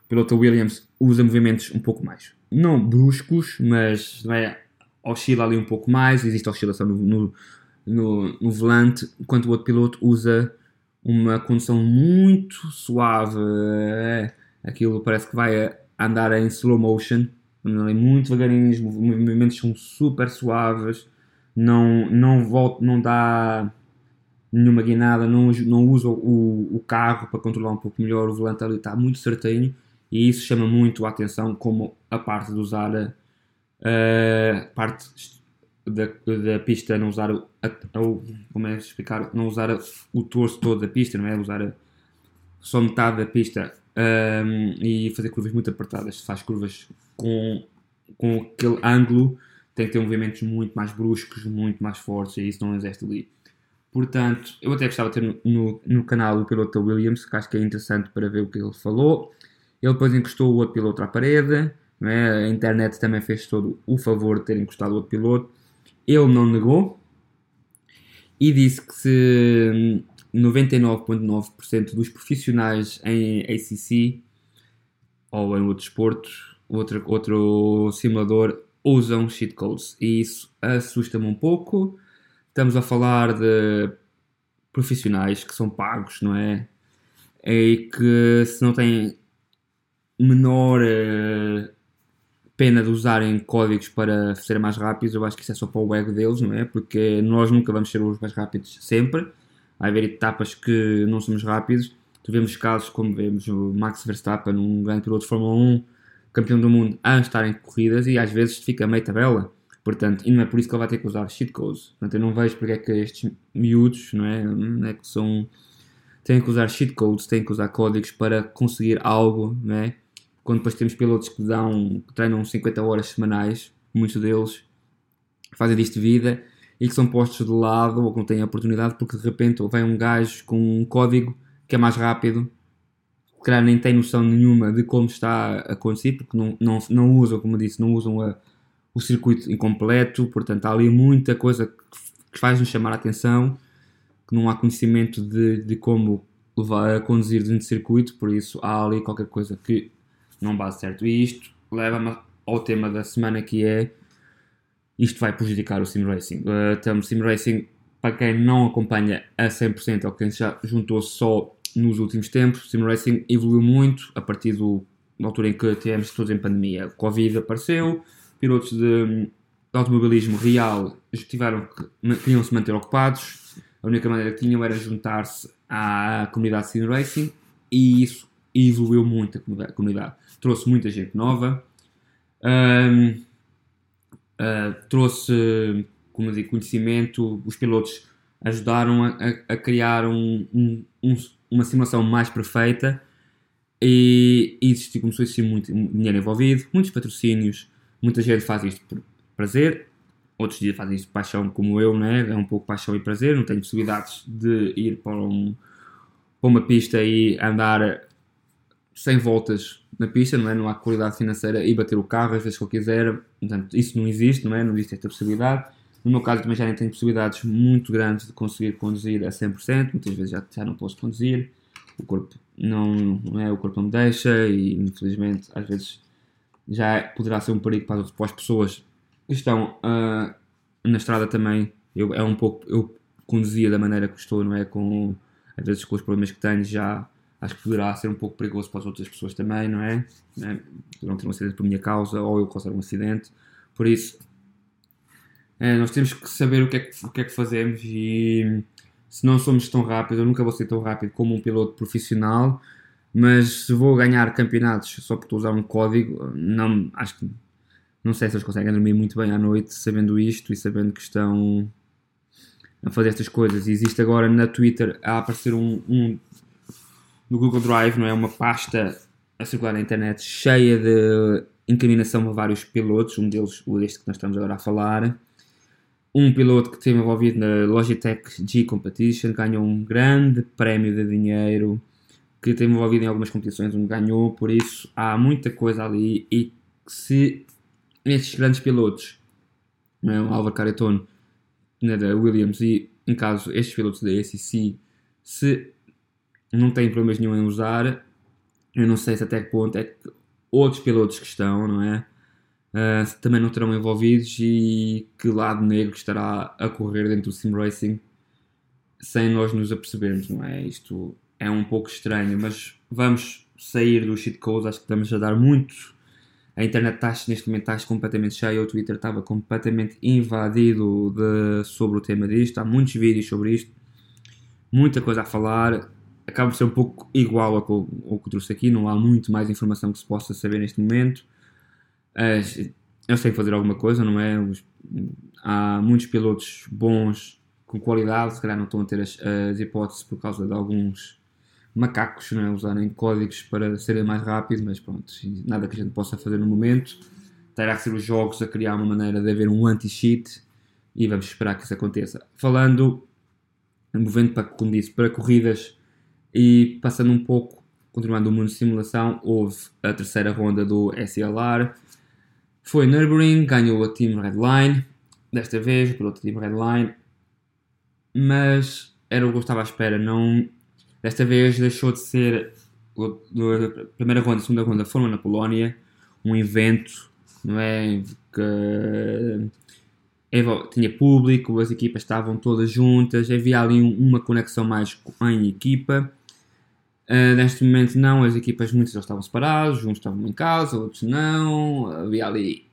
piloto Williams usa movimentos um pouco mais, não bruscos, mas é, oscila ali um pouco mais, existe oscilação no, no, no, no volante, enquanto o outro piloto usa uma condução muito suave, aquilo parece que vai andar em slow motion, é muito devagarinho, os movimentos são super suaves, não, não, volta, não dá nenhuma guinada, não, não usa o, o carro para controlar um pouco melhor, o volante ali está muito certinho e isso chama muito a atenção, como a parte de usar a, a parte da, da pista, não usar o, a, como é explicar, não usar o torso todo da pista, não é? Usar só metade da pista um, e fazer curvas muito apertadas. Se faz curvas com, com aquele ângulo, tem que ter movimentos muito mais bruscos, muito mais fortes, e isso não existe ali. Portanto, eu até gostava de ter no, no, canal o piloto Williams, que acho que é interessante para ver o que ele falou. Ele depois encostou o outro piloto à parede, é? a internet também fez todo o favor de ter encostado o outro piloto. Ele não negou e disse que se 99,9% dos profissionais em ACC ou em outro desporto, outro, outro simulador, usam cheat codes e isso assusta-me um pouco. Estamos a falar de profissionais que são pagos, não é? E que se não têm menor uh, pena de usarem códigos para serem mais rápidos, eu acho que isso é só para o ego deles, não é? Porque nós nunca vamos ser os mais rápidos sempre a haver etapas que não somos rápidos. Tivemos casos como vemos o Max Verstappen, um grande piloto de Fórmula 1, campeão do mundo, a estar em corridas e às vezes fica meio tabela. Portanto, e não é por isso que ele vai ter que usar cheat codes. Portanto, eu não vejo porque é que estes miúdos, não é? Não é que são, têm que usar cheat codes, têm que usar códigos para conseguir algo, não é? Quando depois temos pilotos que dão, que treinam 50 horas semanais, muitos deles fazem disto vida e que são postos de lado ou que não têm oportunidade porque de repente vem um gajo com um código que é mais rápido, que calhar nem tem noção nenhuma de como está a acontecer, porque não, não, não usam, como disse, não usam a, o circuito incompleto, portanto há ali muita coisa que, faz-nos chamar a atenção, que não há conhecimento de, de como levar a conduzir dentro do circuito, por isso há ali qualquer coisa que não bate certo. E isto leva-me ao tema da semana que é isto vai prejudicar o Sim Racing. Uh, Sim Racing, para quem não acompanha a 100% ou quem já juntou só nos últimos tempos, Sim Racing evoluiu muito a partir do, da altura em que tivemos todos em pandemia. Covid apareceu, pilotos de, de automobilismo real tiveram que, queriam se manter ocupados, a única maneira que tinham era juntar-se à comunidade Sim Racing e isso evoluiu muito a comunidade. Trouxe muita gente nova, um, uh, trouxe, como digo, conhecimento, os pilotos ajudaram a, a criar um, um, uma simulação mais perfeita. E, e começou a existir muito dinheiro envolvido, muitos patrocínios, muita gente faz isto por prazer, outros dias fazem isto por paixão como eu, né? é um pouco paixão e prazer, não tenho possibilidades de ir para, um, para uma pista e andar 100 voltas na pista, não é? Não há qualidade financeira e bater o carro às vezes que eu quiser, portanto, isso não existe, não é? Não existe esta possibilidade. No meu caso também já tenho possibilidades muito grandes de conseguir conduzir a 100%, muitas vezes já, já não posso conduzir, o corpo não, não é, o corpo não me deixa e infelizmente às vezes já poderá ser um perigo para, para as pessoas que estão uh, na estrada também. Eu, é um pouco, eu conduzia da maneira que estou, não é? Com, às vezes com os problemas que tenho já acho que poderá ser um pouco perigoso para as outras pessoas também, não é? Né? Poderão ter um acidente por minha causa ou eu causar um acidente. Por isso, é, nós temos que saber o que, é que, o que é que fazemos e se não somos tão rápidos, eu nunca vou ser tão rápido como um piloto profissional, mas se vou ganhar campeonatos só por usar um código, não, acho que não sei se eles conseguem dormir muito bem à noite sabendo isto e sabendo que estão a fazer estas coisas. E existe agora na Twitter a aparecer um, um no Google Drive, não é? Uma pasta a circular na internet cheia de incriminação a vários pilotos, um deles, o deste que nós estamos agora a falar. Um piloto que esteve envolvido na Logitech G Competition ganhou um grande prémio de dinheiro, que esteve envolvido em algumas competições onde ganhou, por isso há muita coisa ali. E se estes grandes pilotos, não é? o Álvaro Caretone né, da Williams e, em caso, estes pilotos da SEC, se não tem problemas nenhum em usar. Eu não sei se até que ponto é que outros pilotos que estão, não é? Uh, também não terão envolvidos e que lado negro estará a correr dentro do sim racing sem nós nos apercebermos, não é? Isto é um pouco estranho, mas vamos sair do shit acho que estamos a dar muito. A internet está neste momento está completamente cheia, o Twitter estava completamente invadido de, sobre o tema disto, há muitos vídeos sobre isto, muita coisa a falar acaba por ser um pouco igual ao que, ao que trouxe aqui, não há muito mais informação que se possa saber neste momento. eu sei fazer alguma coisa, não é? há muitos pilotos bons, com qualidade, se calhar não estão a ter as, as hipóteses por causa de alguns macacos não é? usarem códigos para serem mais rápidos, mas pronto, nada que a gente possa fazer no momento. Terá que ser os jogos a criar uma maneira de haver um anti-cheat e vamos esperar que isso aconteça. Falando, movendo para, como disse, para corridas e passando um pouco, continuando o mundo de simulação, houve a terceira ronda do SLR. Foi Nürburgring, ganhou a Team Redline, desta vez, o piloto Team Redline, mas era o que eu estava à espera. Não, desta vez deixou de ser a primeira ronda, a segunda ronda foram na Polónia, um evento, não é? Que tinha público, as equipas estavam todas juntas, havia ali uma conexão mais em equipa. Uh, neste momento não, as equipas muitas estavam separados, uns estavam em casa, outros não, havia ali.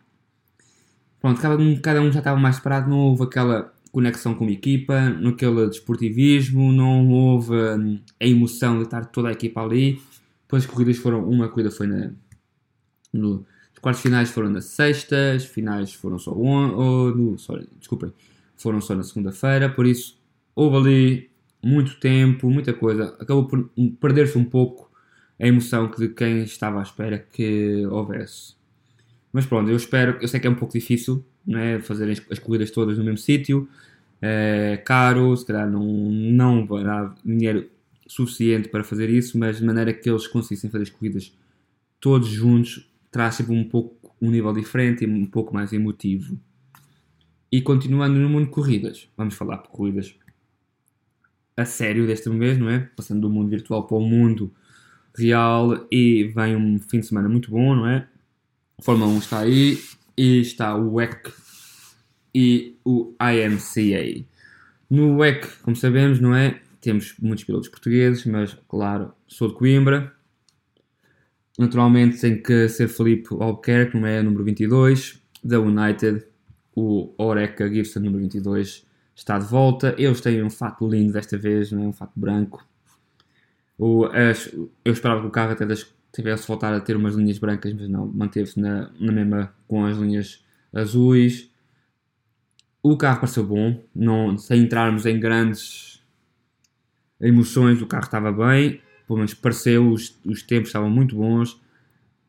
Pronto, cada um, cada um já estava mais separado, não houve aquela conexão com a equipa, naquele desportivismo, não houve hum, a emoção de estar toda a equipa ali. Depois as corridas foram, uma corrida foi na, no, os quartos finais foram na sexta, as finais foram só on, oh, no, sorry, desculpem, foram só na segunda-feira, por isso houve ali muito tempo, muita coisa. Acabou por perder-se um pouco a emoção de quem estava à espera que houvesse. Mas pronto, eu espero, eu sei que é um pouco difícil né, fazer as, as corridas todas no mesmo sítio, é caro, se calhar não, não dar dinheiro suficiente para fazer isso, mas de maneira que eles conseguissem fazer as corridas todos juntos, traz sempre um pouco um nível diferente e um pouco mais emotivo. E continuando no mundo de corridas, vamos falar de corridas a sério desta vez, não é? Passando do mundo virtual para o mundo real e vem um fim de semana muito bom, não é? Fórmula 1 está aí e está o WEC e o IMCA. No WEC, como sabemos, não é? Temos muitos pilotos portugueses, mas claro, sou de Coimbra. Naturalmente tem que ser Felipe Albuquerque, não é? Número 22. Da United, o Oreca Gibson, número 22, está de volta. Eles têm um fato lindo desta vez, é? Um fato branco. O, as, eu esperava que o carro até das, tivesse voltar a ter umas linhas brancas, mas não, manteve-se na, na mesma com as linhas azuis. O carro pareceu bom, não, sem entrarmos em grandes emoções, o carro estava bem, pelo menos pareceu, os, os tempos estavam muito bons.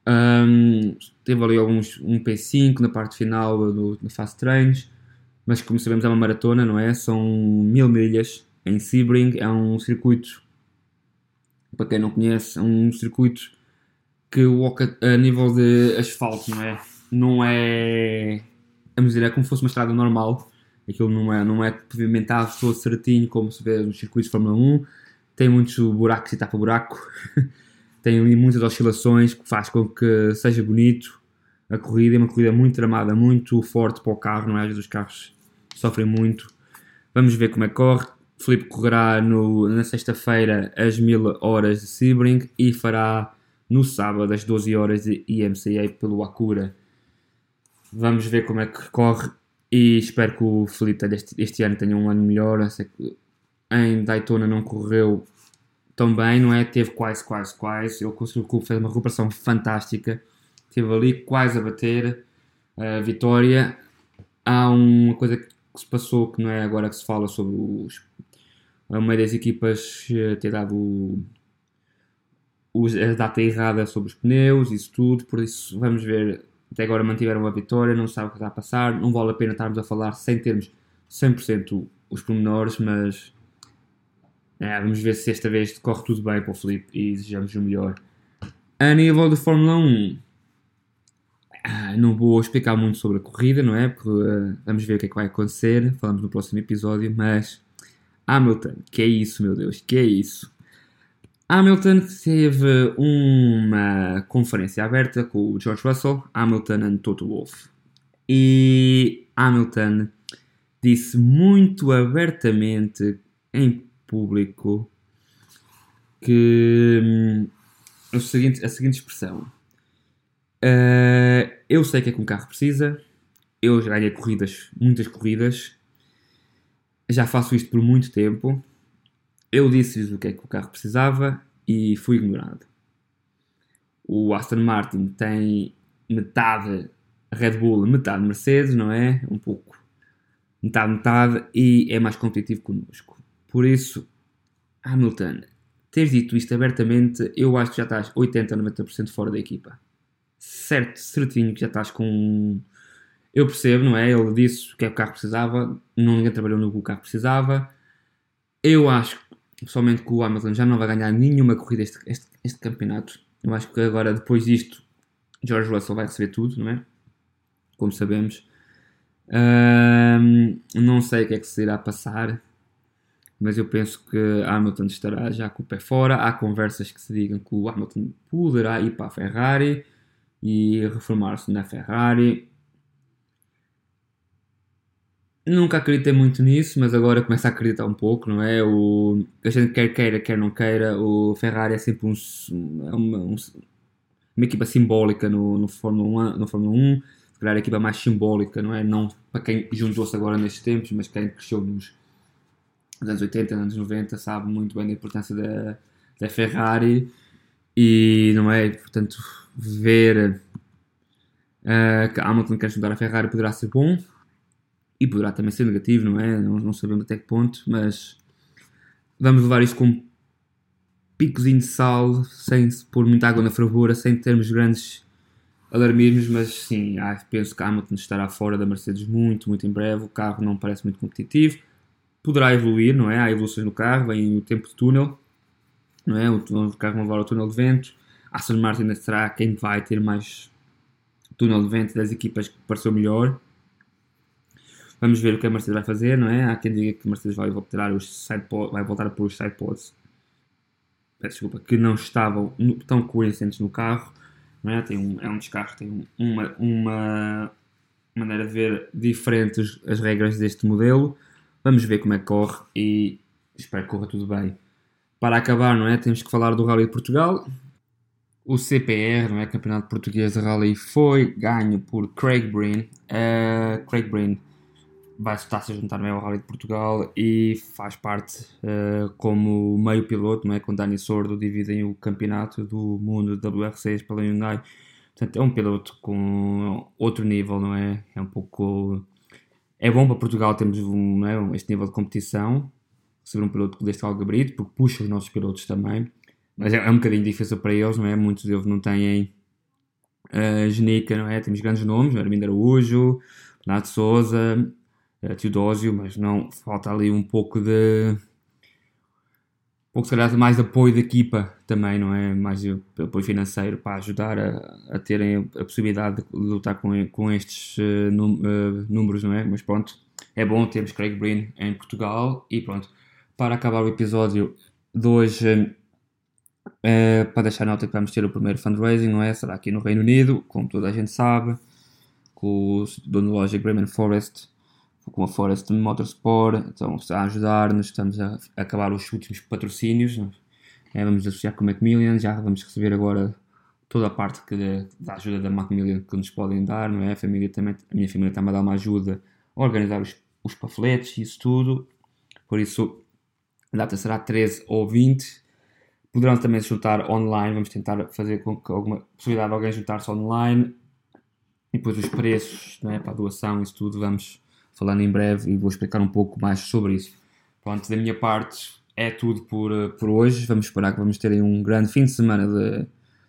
Um, teve ali alguns um P5 na parte final do, do Fast Trains, mas como sabemos é uma maratona, não é? São mil milhas em Sebring, é um circuito, para quem não conhece, é um circuito que o a nível de asfalto, não é? Não é, vamos dizer, é como se fosse uma estrada normal, aquilo não é, não é pavimentado todo certinho como se vê nos circuitos de Fórmula 1, tem muitos buracos e tapa-buraco, tem ali muitas oscilações que faz com que seja bonito a corrida, é uma corrida muito tramada, muito forte para o carro, não é? Às vezes os carros sofrem muito. Vamos ver como é que corre. Felipe correrá no, na sexta-feira as mil horas de Sebring e fará no sábado às 12 horas de IMCA pelo Acura. Vamos ver como é que corre e espero que o Felipe este, este ano tenha um ano melhor. Em Daytona não correu tão bem, não é? Teve quase, quase, quase. Ele conseguiu fez uma recuperação fantástica. Esteve ali quase a bater a vitória. Há uma coisa que se passou que não é agora que se fala sobre os, a meio das equipas eh, ter dado os, a data errada sobre os pneus, isso tudo, por isso vamos ver. Até agora mantiveram a vitória, não sabe o que está a passar, não vale a pena estarmos a falar sem termos 100% os pormenores, mas é, vamos ver se esta vez corre tudo bem para o Felipe e desejamos o melhor. A nível de Fórmula 1, ah, não vou explicar muito sobre a corrida, não é? Porque uh, vamos ver o que é que vai acontecer, falamos no próximo episódio, mas Hamilton, que é isso, meu Deus, que é isso? Hamilton teve uma conferência aberta com o George Russell, Hamilton e Toto Wolff. E Hamilton disse muito abertamente em público que hum, a seguinte, a seguinte expressão: uh, Eu sei que é que um carro precisa, eu já ganhei corridas, muitas corridas, já faço isto por muito tempo eu disse-lhes o que é que o carro precisava e fui ignorado. O Aston Martin tem metade Red Bull, metade Mercedes, não é? Um pouco metade, metade e é mais competitivo connosco. Por isso, Hamilton, teres dito isto abertamente, eu acho que já estás 80, 90% fora da equipa. Certo, certinho que já estás com. Eu percebo, não é? Ele disse que é o carro precisava, ninguém trabalhou no que o carro precisava. Eu acho pessoalmente que o Hamilton já não vai ganhar nenhuma corrida este, este, este campeonato. Eu acho que agora, depois disto, George Russell vai receber tudo, não é? Como sabemos. Um, não sei o que é que se irá passar, mas eu penso que Hamilton estará já com o pé fora. Há conversas que se digam que o Hamilton poderá ir para a Ferrari e reformar-se na Ferrari. Nunca acreditei muito nisso, mas agora começo a acreditar um pouco, não é? O, a gente quer queira, quer não queira, o Ferrari é sempre um, é uma, um, uma equipa simbólica no, no, Fórmula 1, no Fórmula 1, se calhar a equipa mais simbólica, não é? Não para quem juntou-se agora nestes tempos, mas quem cresceu nos anos 80, anos 90, sabe muito bem da importância da, da Ferrari e, não é? Portanto, ver uh, que Hamilton quer juntar a Ferrari poderá ser bom e poderá também ser negativo, não é? Não, não sabemos até que ponto, mas vamos levar isto com picozinho de sal, sem pôr muita água na fervura, sem termos grandes alarmismos, mas sim, penso que Hamilton estará fora da Mercedes muito, muito em breve. O carro não parece muito competitivo. Poderá evoluir, não é? Há evoluções no carro, vem o tempo de túnel, não é? O, o carro vai levar ao túnel de vento. A Aston Martin será quem vai ter mais túnel de vento das equipas que pareceu melhor. Vamos ver o que a Mercedes vai fazer, não é? Há quem diga que a Mercedes vai voltar, os sidepods, vai voltar a pôr os sidepods desculpa, que não estavam tão coincidentes no carro. não é? Tem um, é um descarro, tem uma, uma maneira de ver diferentes as regras deste modelo. Vamos ver como é que corre e espero que corra tudo bem. Para acabar, não é? Temos que falar do Rally de Portugal. O CPR, não é? Campeonato Português de Rally, foi ganho por Craig Breen. Uh, Craig Breen vai estar-se a juntar ao Rally de Portugal e faz parte uh, como meio piloto, não é? Com Dani Sordo dividem o campeonato do mundo WRCs pela Hyundai. Portanto, é um piloto com outro nível, não é? É um pouco. É bom para Portugal termos um, é? este nível de competição, ser um piloto deste gabarito, porque puxa os nossos pilotos também. Mas é, é, um bocadinho difícil para eles, não é? Muitos deles não têm uh, genica, não é? Temos grandes nomes, Armindo Araújo, Renato Souza, uh, Teodósio, mas não falta ali um pouco de um pouco se calhar mais apoio da equipa também, não é? Mais apoio financeiro para ajudar a, a terem a possibilidade de lutar com, com estes uh, num, uh, números, não é? Mas pronto, é bom termos Craig Breen em Portugal e pronto. Para acabar o episódio de hoje, uh, para deixar nota que vamos ter o primeiro fundraising, não é? Será aqui no Reino Unido, como toda a gente sabe, com o dono loja Graham Forest com a Forest Motorsport, então está a ajudar-nos, estamos a, acabar os últimos patrocínios, é, vamos associar com a Macmillan, já vamos receber agora toda a parte que, da ajuda da Macmillan que nos podem dar, não é? A, família também, a minha família a dar uma ajuda a organizar os, os panfletos e isso tudo, por isso a data será 13 ou 20, poderão também se juntar online, vamos tentar fazer com que alguma possibilidade de alguém juntar-se online, e depois os preços, não é? para a doação, isso tudo, vamos falando em breve e vou explicar um pouco mais sobre isso. Pronto, da minha parte é tudo por, eh, por hoje. Vamos esperar que vamos ter um grande fim de semana de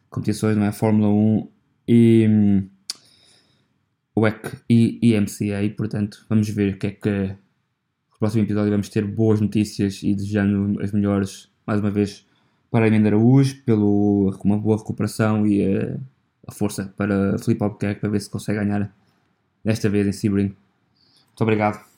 competições, não é? Fórmula 1 e um, WEC e, e MCA. Portanto, vamos ver o que é que próximo episódio vamos ter boas notícias e desejando as melhores, mais uma vez, para a Emenda Araújo, pelo uma boa recuperação e a, a força para Felipe Albuquerque para ver se consegue ganhar desta vez em Sebring. Muito obrigado.